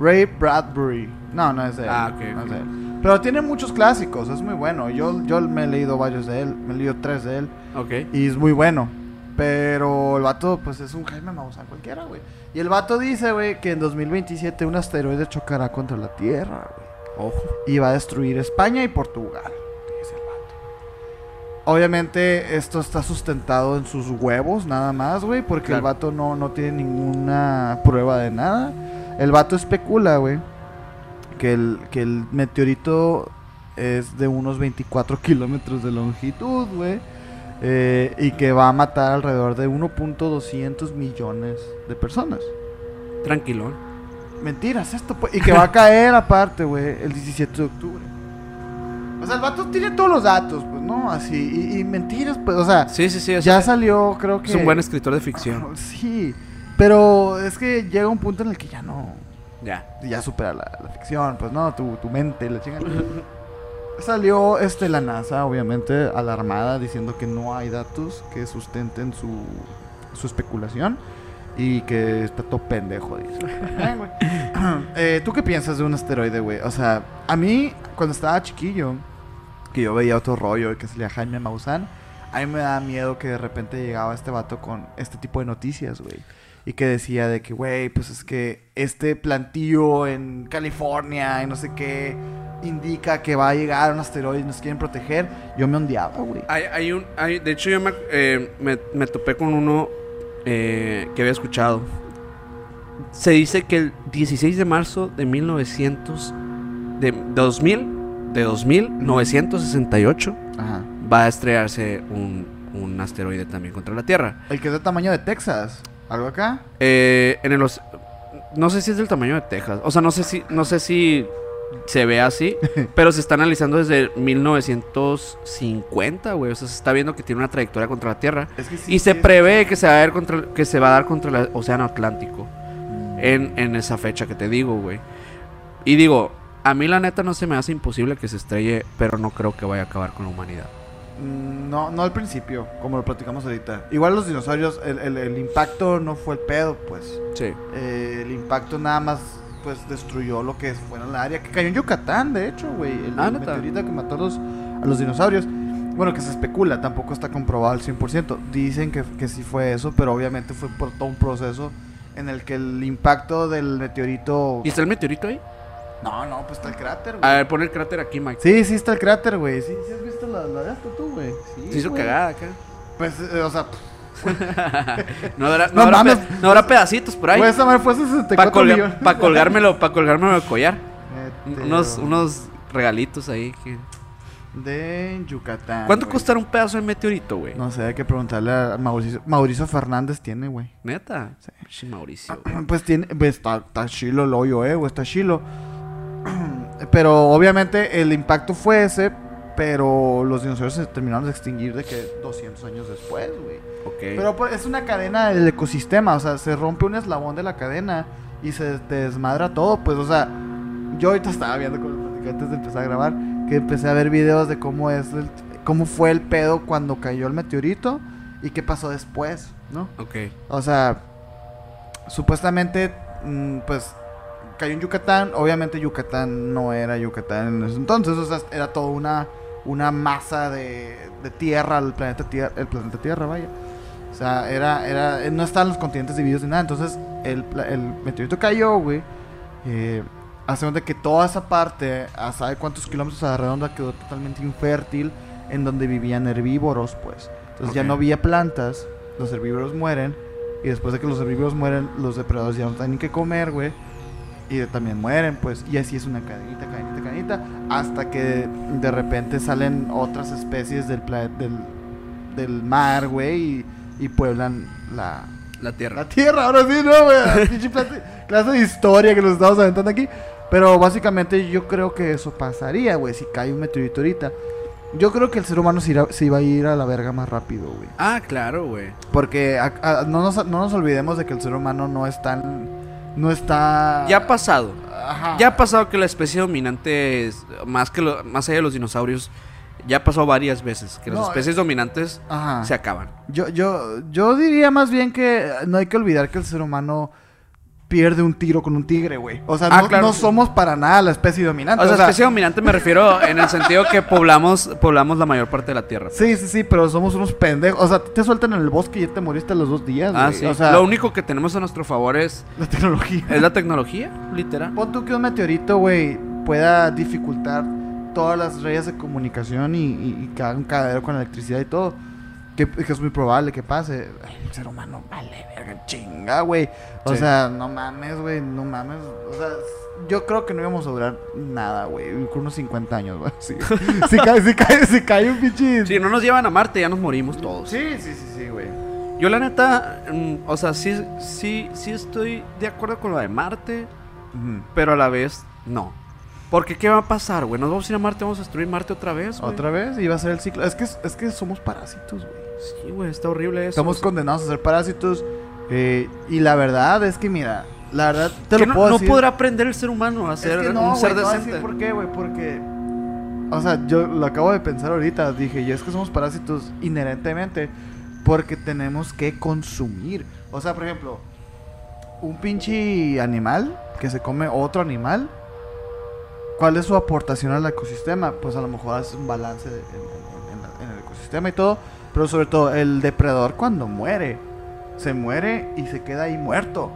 Ray Bradbury. No, no es de él. Ah, ok, no es de él. Pero tiene muchos clásicos, es muy bueno. Yo, yo me he leído varios de él, me he leído tres de él. Ok. Y es muy bueno. Pero el vato, pues es un Jaime Maussan cualquiera, güey. Y el vato dice, güey, que en 2027 un asteroide chocará contra la Tierra, güey. Ojo. Y va a destruir España y Portugal. Dice el vato. Obviamente esto está sustentado en sus huevos, nada más, güey. Porque el vato no, no tiene ninguna prueba de nada. El vato especula, güey. Que el, que el meteorito es de unos 24 *laughs* kilómetros de longitud, güey. eh, y que va a matar alrededor de 1.200 millones de personas. Tranquilón. mentiras, esto, pues. Y que va a caer aparte, güey, el 17 de octubre. O sea, el vato tiene todos los datos, pues, ¿no? Así, y, y mentiras, pues, o sea, Sí, sí, sí. ya sea, salió, creo que... es un buen escritor de ficción. *laughs* Sí, pero es que llega un punto en el que ya no... Ya. Ya supera la, la ficción, pues, ¿no? Tu, tu mente, la chingada. *laughs* Salió este, la NASA, obviamente, alarmada, diciendo que no hay datos que sustenten su, su especulación y que está todo pendejo, dice. *laughs* *clears throat* Eh, ¿Tú qué piensas de un asteroide, güey? O sea, a mí, cuando estaba chiquillo, que yo veía otro rollo que salía Jaime Maussan, a mí me daba miedo que de repente llegaba este vato con este tipo de noticias, güey. Y que decía de que, güey, pues es que este plantío en California y no sé qué indica que va a llegar un asteroide y nos quieren proteger. Yo me ondeaba, güey. Hay, hay un, hay, de hecho, yo me, eh, me, me topé con uno eh, que había escuchado. Se dice que el 16 de marzo de 1900, de 2000, de 2968, Ajá. va a estrellarse un, un asteroide también contra la Tierra. El que es del tamaño de Texas. ¿Algo acá? Eh, en el, no sé si es del tamaño de Texas. O sea, no sé si, no sé si se ve así, *laughs* pero se está analizando desde 1950, güey. O sea, se está viendo que tiene una trayectoria contra la Tierra. Es que sí, Y se prevé que se va a dar contra, que se va a dar contra el Océano Atlántico. Mm. En, en esa fecha que te digo, güey. Y digo, a mí la neta no se me hace imposible que se estrelle, pero no creo que vaya a acabar con la humanidad. No, no al principio, como lo platicamos ahorita. Igual los dinosaurios, el, el- el impacto no fue el pedo, pues. Sí. Eh, el impacto nada más, pues, destruyó lo que fue en el área. Que cayó en Yucatán, de hecho, güey. El, Ah, que mató a los, a los dinosaurios. Bueno, que se especula, tampoco está comprobado al 100%. Dicen que, que sí fue eso, pero obviamente fue por todo un proceso en el que el impacto del meteorito... ¿Y está el meteorito ahí? No, no, pues está el cráter, A güey. ver, pon el cráter aquí, Mike. Sí, sí está el cráter, güey. Sí, sí has visto la, la de esto tú, güey. Sí, Se hizo güey. cagada acá. Pues, eh, o sea, *laughs* No habrá, no No habrá mames. pe- no habrá pedacitos por ahí. pues esa madre fue 64 Para millones. colgármelo, para colgármelo de collar. Este, Unos, unos regalitos ahí. que- De Yucatán. ¿Cuánto güey. costará un pedazo de meteorito, güey? No sé, hay que preguntarle a Mauricio. Mauricio Fernández tiene, güey. Neta. Sí, Mauricio. güey. *clears throat* Pues tiene, pues está, está chilo el hoyo, eh, güey, está chilo. *clears throat* Pero obviamente el impacto fue ese, pero los dinosaurios se terminaron de extinguir de que 200 años después, güey. Ok. Pero pues, es una cadena del ecosistema, o sea, se rompe un eslabón de la cadena y se te desmadra todo, pues, o sea, yo ahorita estaba viendo con los antes de empezar a grabar, que empecé a ver videos de cómo es el- cómo fue el pedo cuando cayó el meteorito y qué pasó después, ¿no? ok. O sea, supuestamente, mm, pues, cayó en Yucatán. Obviamente Yucatán no era Yucatán en ese entonces. O sea, era toda una, una masa de, de tierra, el planeta tierra, el planeta Tierra, vaya. O sea, era, era, no estaban los continentes divididos ni nada. Entonces, el, el meteorito cayó, güey. Eh, hace de que toda esa parte, a sabe cuántos kilómetros a la redonda, quedó totalmente infértil, en donde vivían herbívoros, pues. Entonces ya no había plantas, los herbívoros mueren, y después de que los herbívoros mueren, los depredadores ya no tienen que comer, güey. Y también mueren, pues. Y así es una cadenita, cadenita, cadenita. Hasta que de repente salen otras especies del, del, del mar, güey, y, y pueblan la, La Tierra. la tierra, ahora sí, ¿no, güey? Clase, *laughs* clase de historia que nos estamos aventando aquí. Pero básicamente yo creo que eso pasaría, güey, si cae un meteorito ahorita. Yo creo que el ser humano se, irá- se iba a ir a la verga más rápido, güey. Ah, claro, güey. Porque a- a- no, nos, no nos olvidemos de que el ser humano no es tan... No está... Ya ha pasado. Ajá. Ya ha pasado que la especie dominante, es- más, que lo- más allá de los dinosaurios, ya ha pasado varias veces que las especies dominantes Ajá. se acaban. Yo, yo, yo diría más bien que no hay que olvidar que el ser humano pierde un tiro con un tigre, güey. O sea, Ah, no, claro. no somos para nada la especie dominante. O sea, especie dominante me refiero *laughs* en el sentido que poblamos, poblamos la mayor parte de la Tierra. Sí, sí, sí, pero somos unos pendejos. O sea, te sueltan en el bosque y ya te moriste a los dos días, Ah, güey. sí. O sea, Lo único que tenemos a nuestro favor es, la tecnología. es la tecnología, literal. Pon tú que un meteorito, güey, pueda dificultar todas las redes de comunicación y, y- y que haga un cagadero con la electricidad y todo. Que, que es muy probable que pase. El ser humano vale, verga, chinga, güey. O Sí. sea, no mames, güey, no mames. O sea, yo creo que no íbamos a durar nada, güey. Con unos 50 años, güey. *laughs* Sí. si, cae, si, cae, si cae un pinche. Si no nos llevan a Marte, ya nos morimos todos. sí, sí, sí, sí, güey. Yo la neta, mm, o sea, sí, sí, sí estoy de acuerdo con lo de Marte, pero a la vez no. Porque ¿qué va a pasar, güey? Nos vamos a ir a Marte, vamos a destruir Marte otra vez, güey. Otra vez y va a ser el ciclo. Es que, es que somos parásitos, güey. Sí, güey, está horrible eso. Estamos condenados a ser parásitos. eh, y la verdad es que, mira, la verdad te lo no, puedo no decir. podrá aprender el ser humano a Es ser que no, un ser voy a decente. decir ¿Por qué, güey? Porque. O sea, yo lo acabo de pensar ahorita. Dije, y es que somos parásitos inherentemente. Porque tenemos que consumir. O sea, por ejemplo, un pinche animal que se come otro animal. ¿Cuál es su aportación al ecosistema? Pues a lo mejor hace un balance de- en, en- en el ecosistema y todo. Pero sobre todo, el depredador cuando muere, se muere y se queda ahí muerto.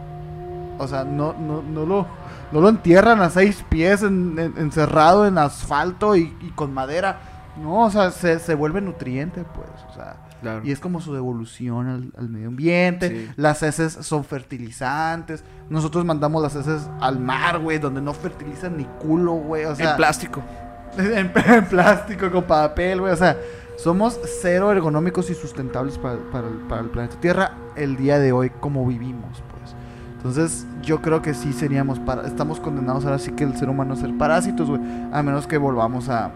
O sea, no, no, no lo, no lo entierran a seis pies en- en- encerrado en asfalto y, y con madera. No, o sea, se, se vuelve nutriente, pues. O sea, Claro. y es como su devolución al, al medio ambiente. Sí. Las heces son fertilizantes. Nosotros mandamos las heces al mar, güey, donde no fertilizan ni culo, güey. O sea, en plástico. *laughs* en, en plástico, con papel, güey. O sea, somos cero ergonómicos y sustentables para, para el, para el planeta Tierra el día de hoy como vivimos, pues. Entonces, yo creo que sí seríamos para, estamos condenados ahora sí que el ser humano a ser parásitos, güey. A menos que volvamos a,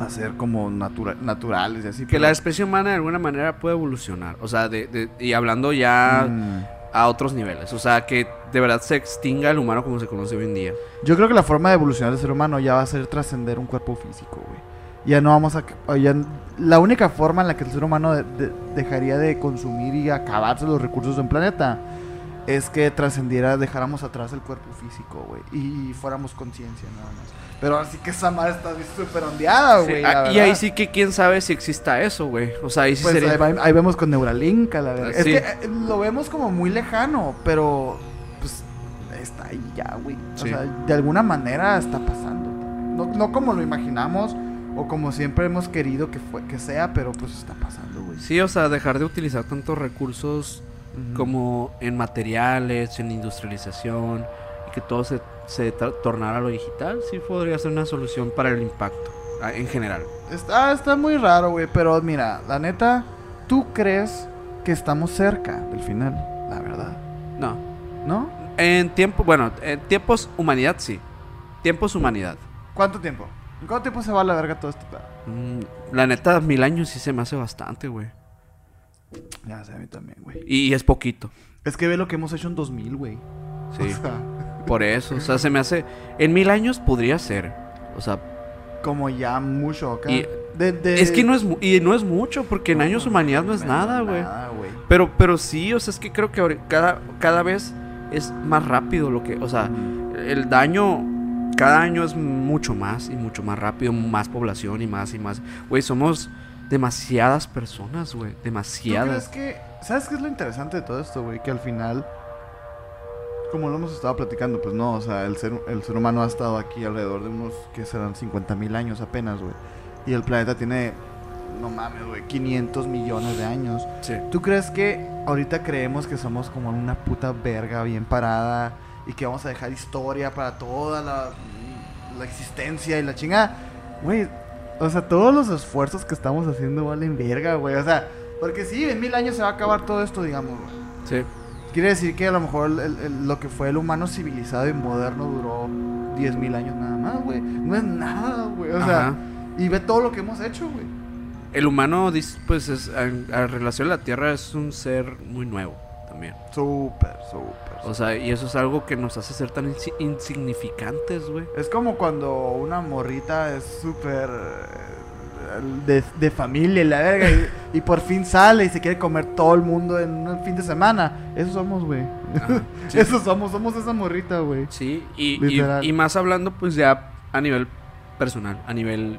a ser como natura- naturales y así. Que pero- la especie humana de alguna manera puede evolucionar. O sea, de, de- y hablando ya Mm. a otros niveles. O sea, que de verdad se extinga el humano como se conoce hoy en día. Yo creo que la forma de evolucionar del ser humano ya va a ser trascender un cuerpo físico, güey. Ya no vamos a... ya- la única forma en la que el ser humano de- de- dejaría de consumir y acabarse los recursos de un planeta es que trascendiera, dejáramos atrás el cuerpo físico, güey. Y fuéramos conciencia nada más. Pero así que esa madre está súper ondeada, Sí, güey. ah, la y ahí sí que quién sabe si exista eso, güey. O sea, ahí sí Pues sería... ahí, ahí vemos con Neuralink, la verdad. Ah, Es sí. que eh, lo vemos como muy lejano, pero pues está ahí ya, güey. O Sí. sea, de alguna manera está pasando. No, no como lo imaginamos o como siempre hemos querido que, fue, que sea, pero pues está pasando, güey. Sí, o sea, dejar de utilizar tantos recursos como en materiales, en industrialización, y que todo se, se tornara a lo digital, sí podría ser una solución para el impacto en general. Está, está muy raro, güey, pero mira, la neta, ¿tú crees que estamos cerca del final? La verdad, No. ¿no? En tiempo, bueno, en tiempos humanidad sí. Tiempos humanidad. ¿Cuánto tiempo? ¿En cuánto tiempo se va a la verga todo esto? Mm, la neta, mil años sí se me hace bastante, güey. Ya sé, a mí también, güey. Y, y es poquito. Es que ve lo que hemos hecho en 2000, güey. Sí. O sea, Por eso. O sea, se me hace. En mil años podría ser. O sea, como ya mucho acá. Y- De- de- es que no es, y no es mucho, porque en años humanidad no es nada, güey. Nada, güey. Pero, pero sí, o sea, es que creo que cada, cada vez es más rápido lo que. O sea, el daño. Cada año es mucho más y mucho más rápido, más población y más y más. Güey, somos demasiadas personas, güey. ¿Tú crees Demasiadas. que... ¿Sabes qué es lo interesante de todo esto, güey? Que al final... Como lo hemos estado platicando, pues no, o sea, el ser, el ser humano ha estado aquí alrededor de unos, que serán 50 mil años apenas, güey. Y el planeta tiene, no mames, güey, 500 millones de años. Sí. ¿Tú crees que ahorita creemos que somos como una puta verga bien parada y que vamos a dejar historia para toda la, la existencia y la chingada? Güey, o sea, todos los esfuerzos que estamos haciendo valen verga, güey. O sea, porque sí, en mil años se va a acabar todo esto, digamos, güey. Sí. Quiere decir que a lo mejor el- el- lo que fue el humano civilizado y moderno duró 10 mil años nada más, güey. No es nada, güey. O sea, y ve todo lo que hemos hecho, güey. El humano, pues, es, relación a la Tierra, es un ser muy nuevo también. Súper, súper. O sea, y eso es algo que nos hace ser tan insi- insignificantes, güey. Es como cuando una morrita es súper eh, de, de familia y la verga y, y por fin sale y se quiere comer todo el mundo en un fin de semana. Eso somos, güey. *laughs* Sí. Eso somos, somos esa morrita, güey. Sí, y, y más hablando, pues, ya a nivel personal, a nivel...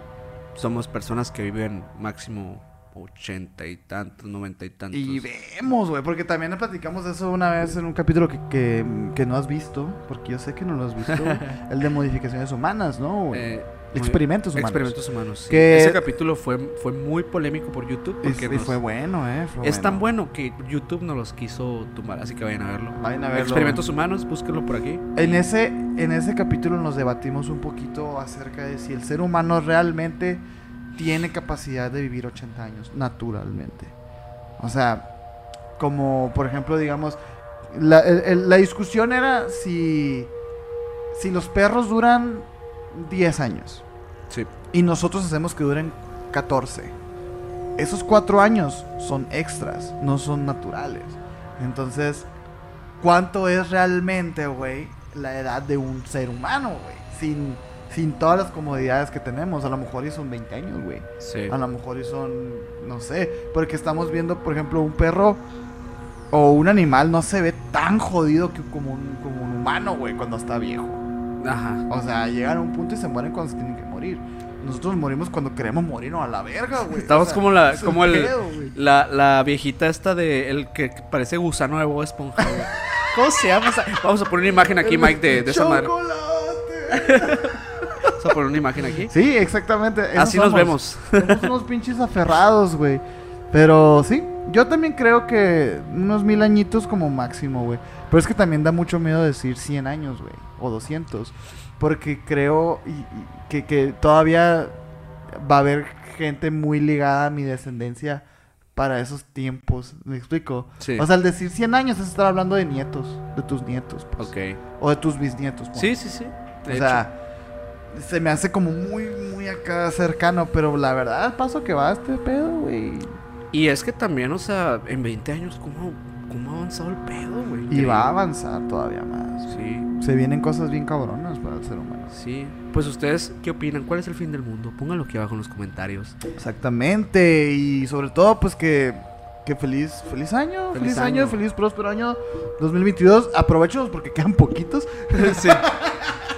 Somos personas que viven máximo ochenta y tantos, noventa y tantos. Y vemos, güey, porque también platicamos de eso una vez en un capítulo que, que, que no has visto, porque yo sé que no lo has visto, *laughs* el de modificaciones humanas, ¿no? Eh, Experimentos humanos. Experimentos humanos. sí. Que- Ese capítulo fue, fue muy polémico por YouTube. Porque y nos- fue bueno, ¿eh? Fue es tan bueno que YouTube no los quiso tumbar, así que vayan a verlo. Vayan a verlo. Experimentos humanos, búsquenlo por aquí. En ese, en ese capítulo nos debatimos un poquito acerca de si el ser humano realmente tiene capacidad de vivir 80 años, naturalmente. O sea, como por ejemplo, digamos, la, el- el- la discusión era si si los perros duran 10 años Sí. y nosotros hacemos que duren 14, esos 4 años son extras, no son naturales. Entonces, ¿cuánto es realmente, güey, la edad de un ser humano, güey? Sin, sin todas las comodidades que tenemos. A lo mejor y son 20 años, güey. Sí. A lo mejor y son, no sé, porque estamos viendo, por ejemplo, un perro o un animal no se ve tan jodido que como un, como un humano, güey, cuando está viejo. Ajá. O sea, llegan a un punto y se mueren cuando se tienen que morir. Nosotros morimos cuando queremos morirnos a la verga, güey. Estamos O sea, como la, como el, pedo, la, la viejita esta de el que parece gusano de Bob Esponja, güey. ¿Cómo se llama? Vamos a poner una imagen aquí, Mike, de, de esa madre. *laughs* Vamos a poner una imagen aquí. Sí, exactamente. Así nos vemos. Somos unos pinches aferrados, güey. Pero sí, yo también creo que unos mil añitos como máximo, güey. Pero es que también da mucho miedo decir 100 años, güey. O 200. Porque creo y- y que, que todavía va a haber gente muy ligada a mi descendencia para esos tiempos. ¿Me explico? Sí. O sea, al decir 100 años es estar hablando de nietos. De tus nietos, pues. Ok. O de tus bisnietos. pues. Sí, sí, sí. De O sea, se me hace como muy, muy acá cercano, pero la verdad, paso que va este pedo, güey. Y es que también, o sea, en 20 años, ¿cómo, cómo ha avanzado el pedo, güey? Y va a avanzar todavía más. Sí, Se vienen cosas bien cabronas para el ser humano. sí. Pues ustedes, ¿qué opinan? ¿Cuál es el fin del mundo? Pónganlo aquí abajo en los comentarios. Exactamente, y sobre todo, pues que, que feliz, feliz año, feliz, Feliz año, año. feliz próspero año 2022. Aprovechenos porque quedan poquitos. *laughs* sí.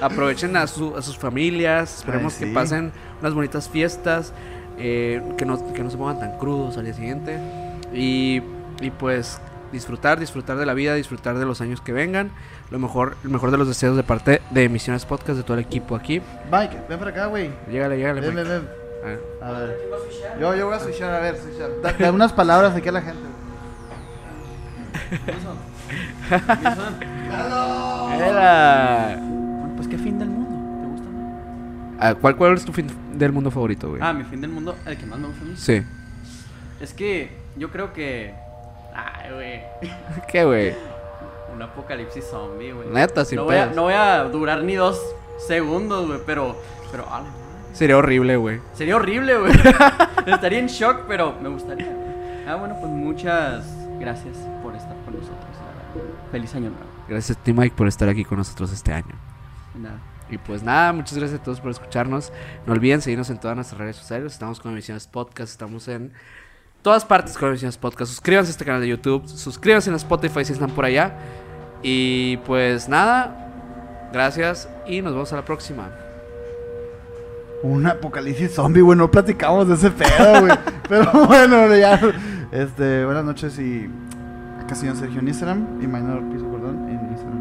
Aprovechen a, su- a sus familias. Esperemos Ay, que pasen unas bonitas fiestas. eh, que, no, que no se pongan tan crudos al día siguiente. Y, y pues disfrutar, disfrutar de la vida, disfrutar de los años que vengan. Lo mejor, el mejor de los deseos de parte de Emisiones Podcast, de todo el equipo aquí. Mike, ven para acá, güey. Llégale, llégale. Ven, ven, ven. A ver. A ver. Yo, yo voy a switchar, a ver, switchar. Da, da unas palabras aquí a la gente. *laughs* Era. Pues qué fin del mundo. ¿Te gusta? Ah, ¿Cuál, ¿Cuál es tu fin del mundo favorito, güey? Ah, mi fin del mundo, el que más me gusta a mí. Sí. Es que yo creo que. Ay, güey. *laughs* ¿Qué, güey? Un apocalipsis zombie, güey. Neta, sin no voy, a, pedos. no voy a durar ni dos segundos, güey, pero. Pero, ah, Sería horrible, güey. sería horrible, güey. *laughs* Estaría en shock, pero me gustaría. Ah, bueno, pues muchas gracias por estar con nosotros. la verdad. Feliz año nuevo. Gracias a ti, Mike, por estar aquí con nosotros este año. Nada. Y pues nada, muchas gracias a todos por escucharnos. No olviden seguirnos en todas nuestras redes sociales. Estamos con Emisiones Podcast, estamos en todas partes con Emisiones Podcast. Suscríbanse a este canal de YouTube, suscríbanse en Spotify si están por allá. Y pues nada, gracias y nos vemos a la próxima. Un apocalipsis zombie, güey. No platicamos de ese pedo, güey. *laughs* Pero bueno, ya. Este, buenas noches y. Acá señor Sergio en Instagram y Minor Piso Cordón en Instagram.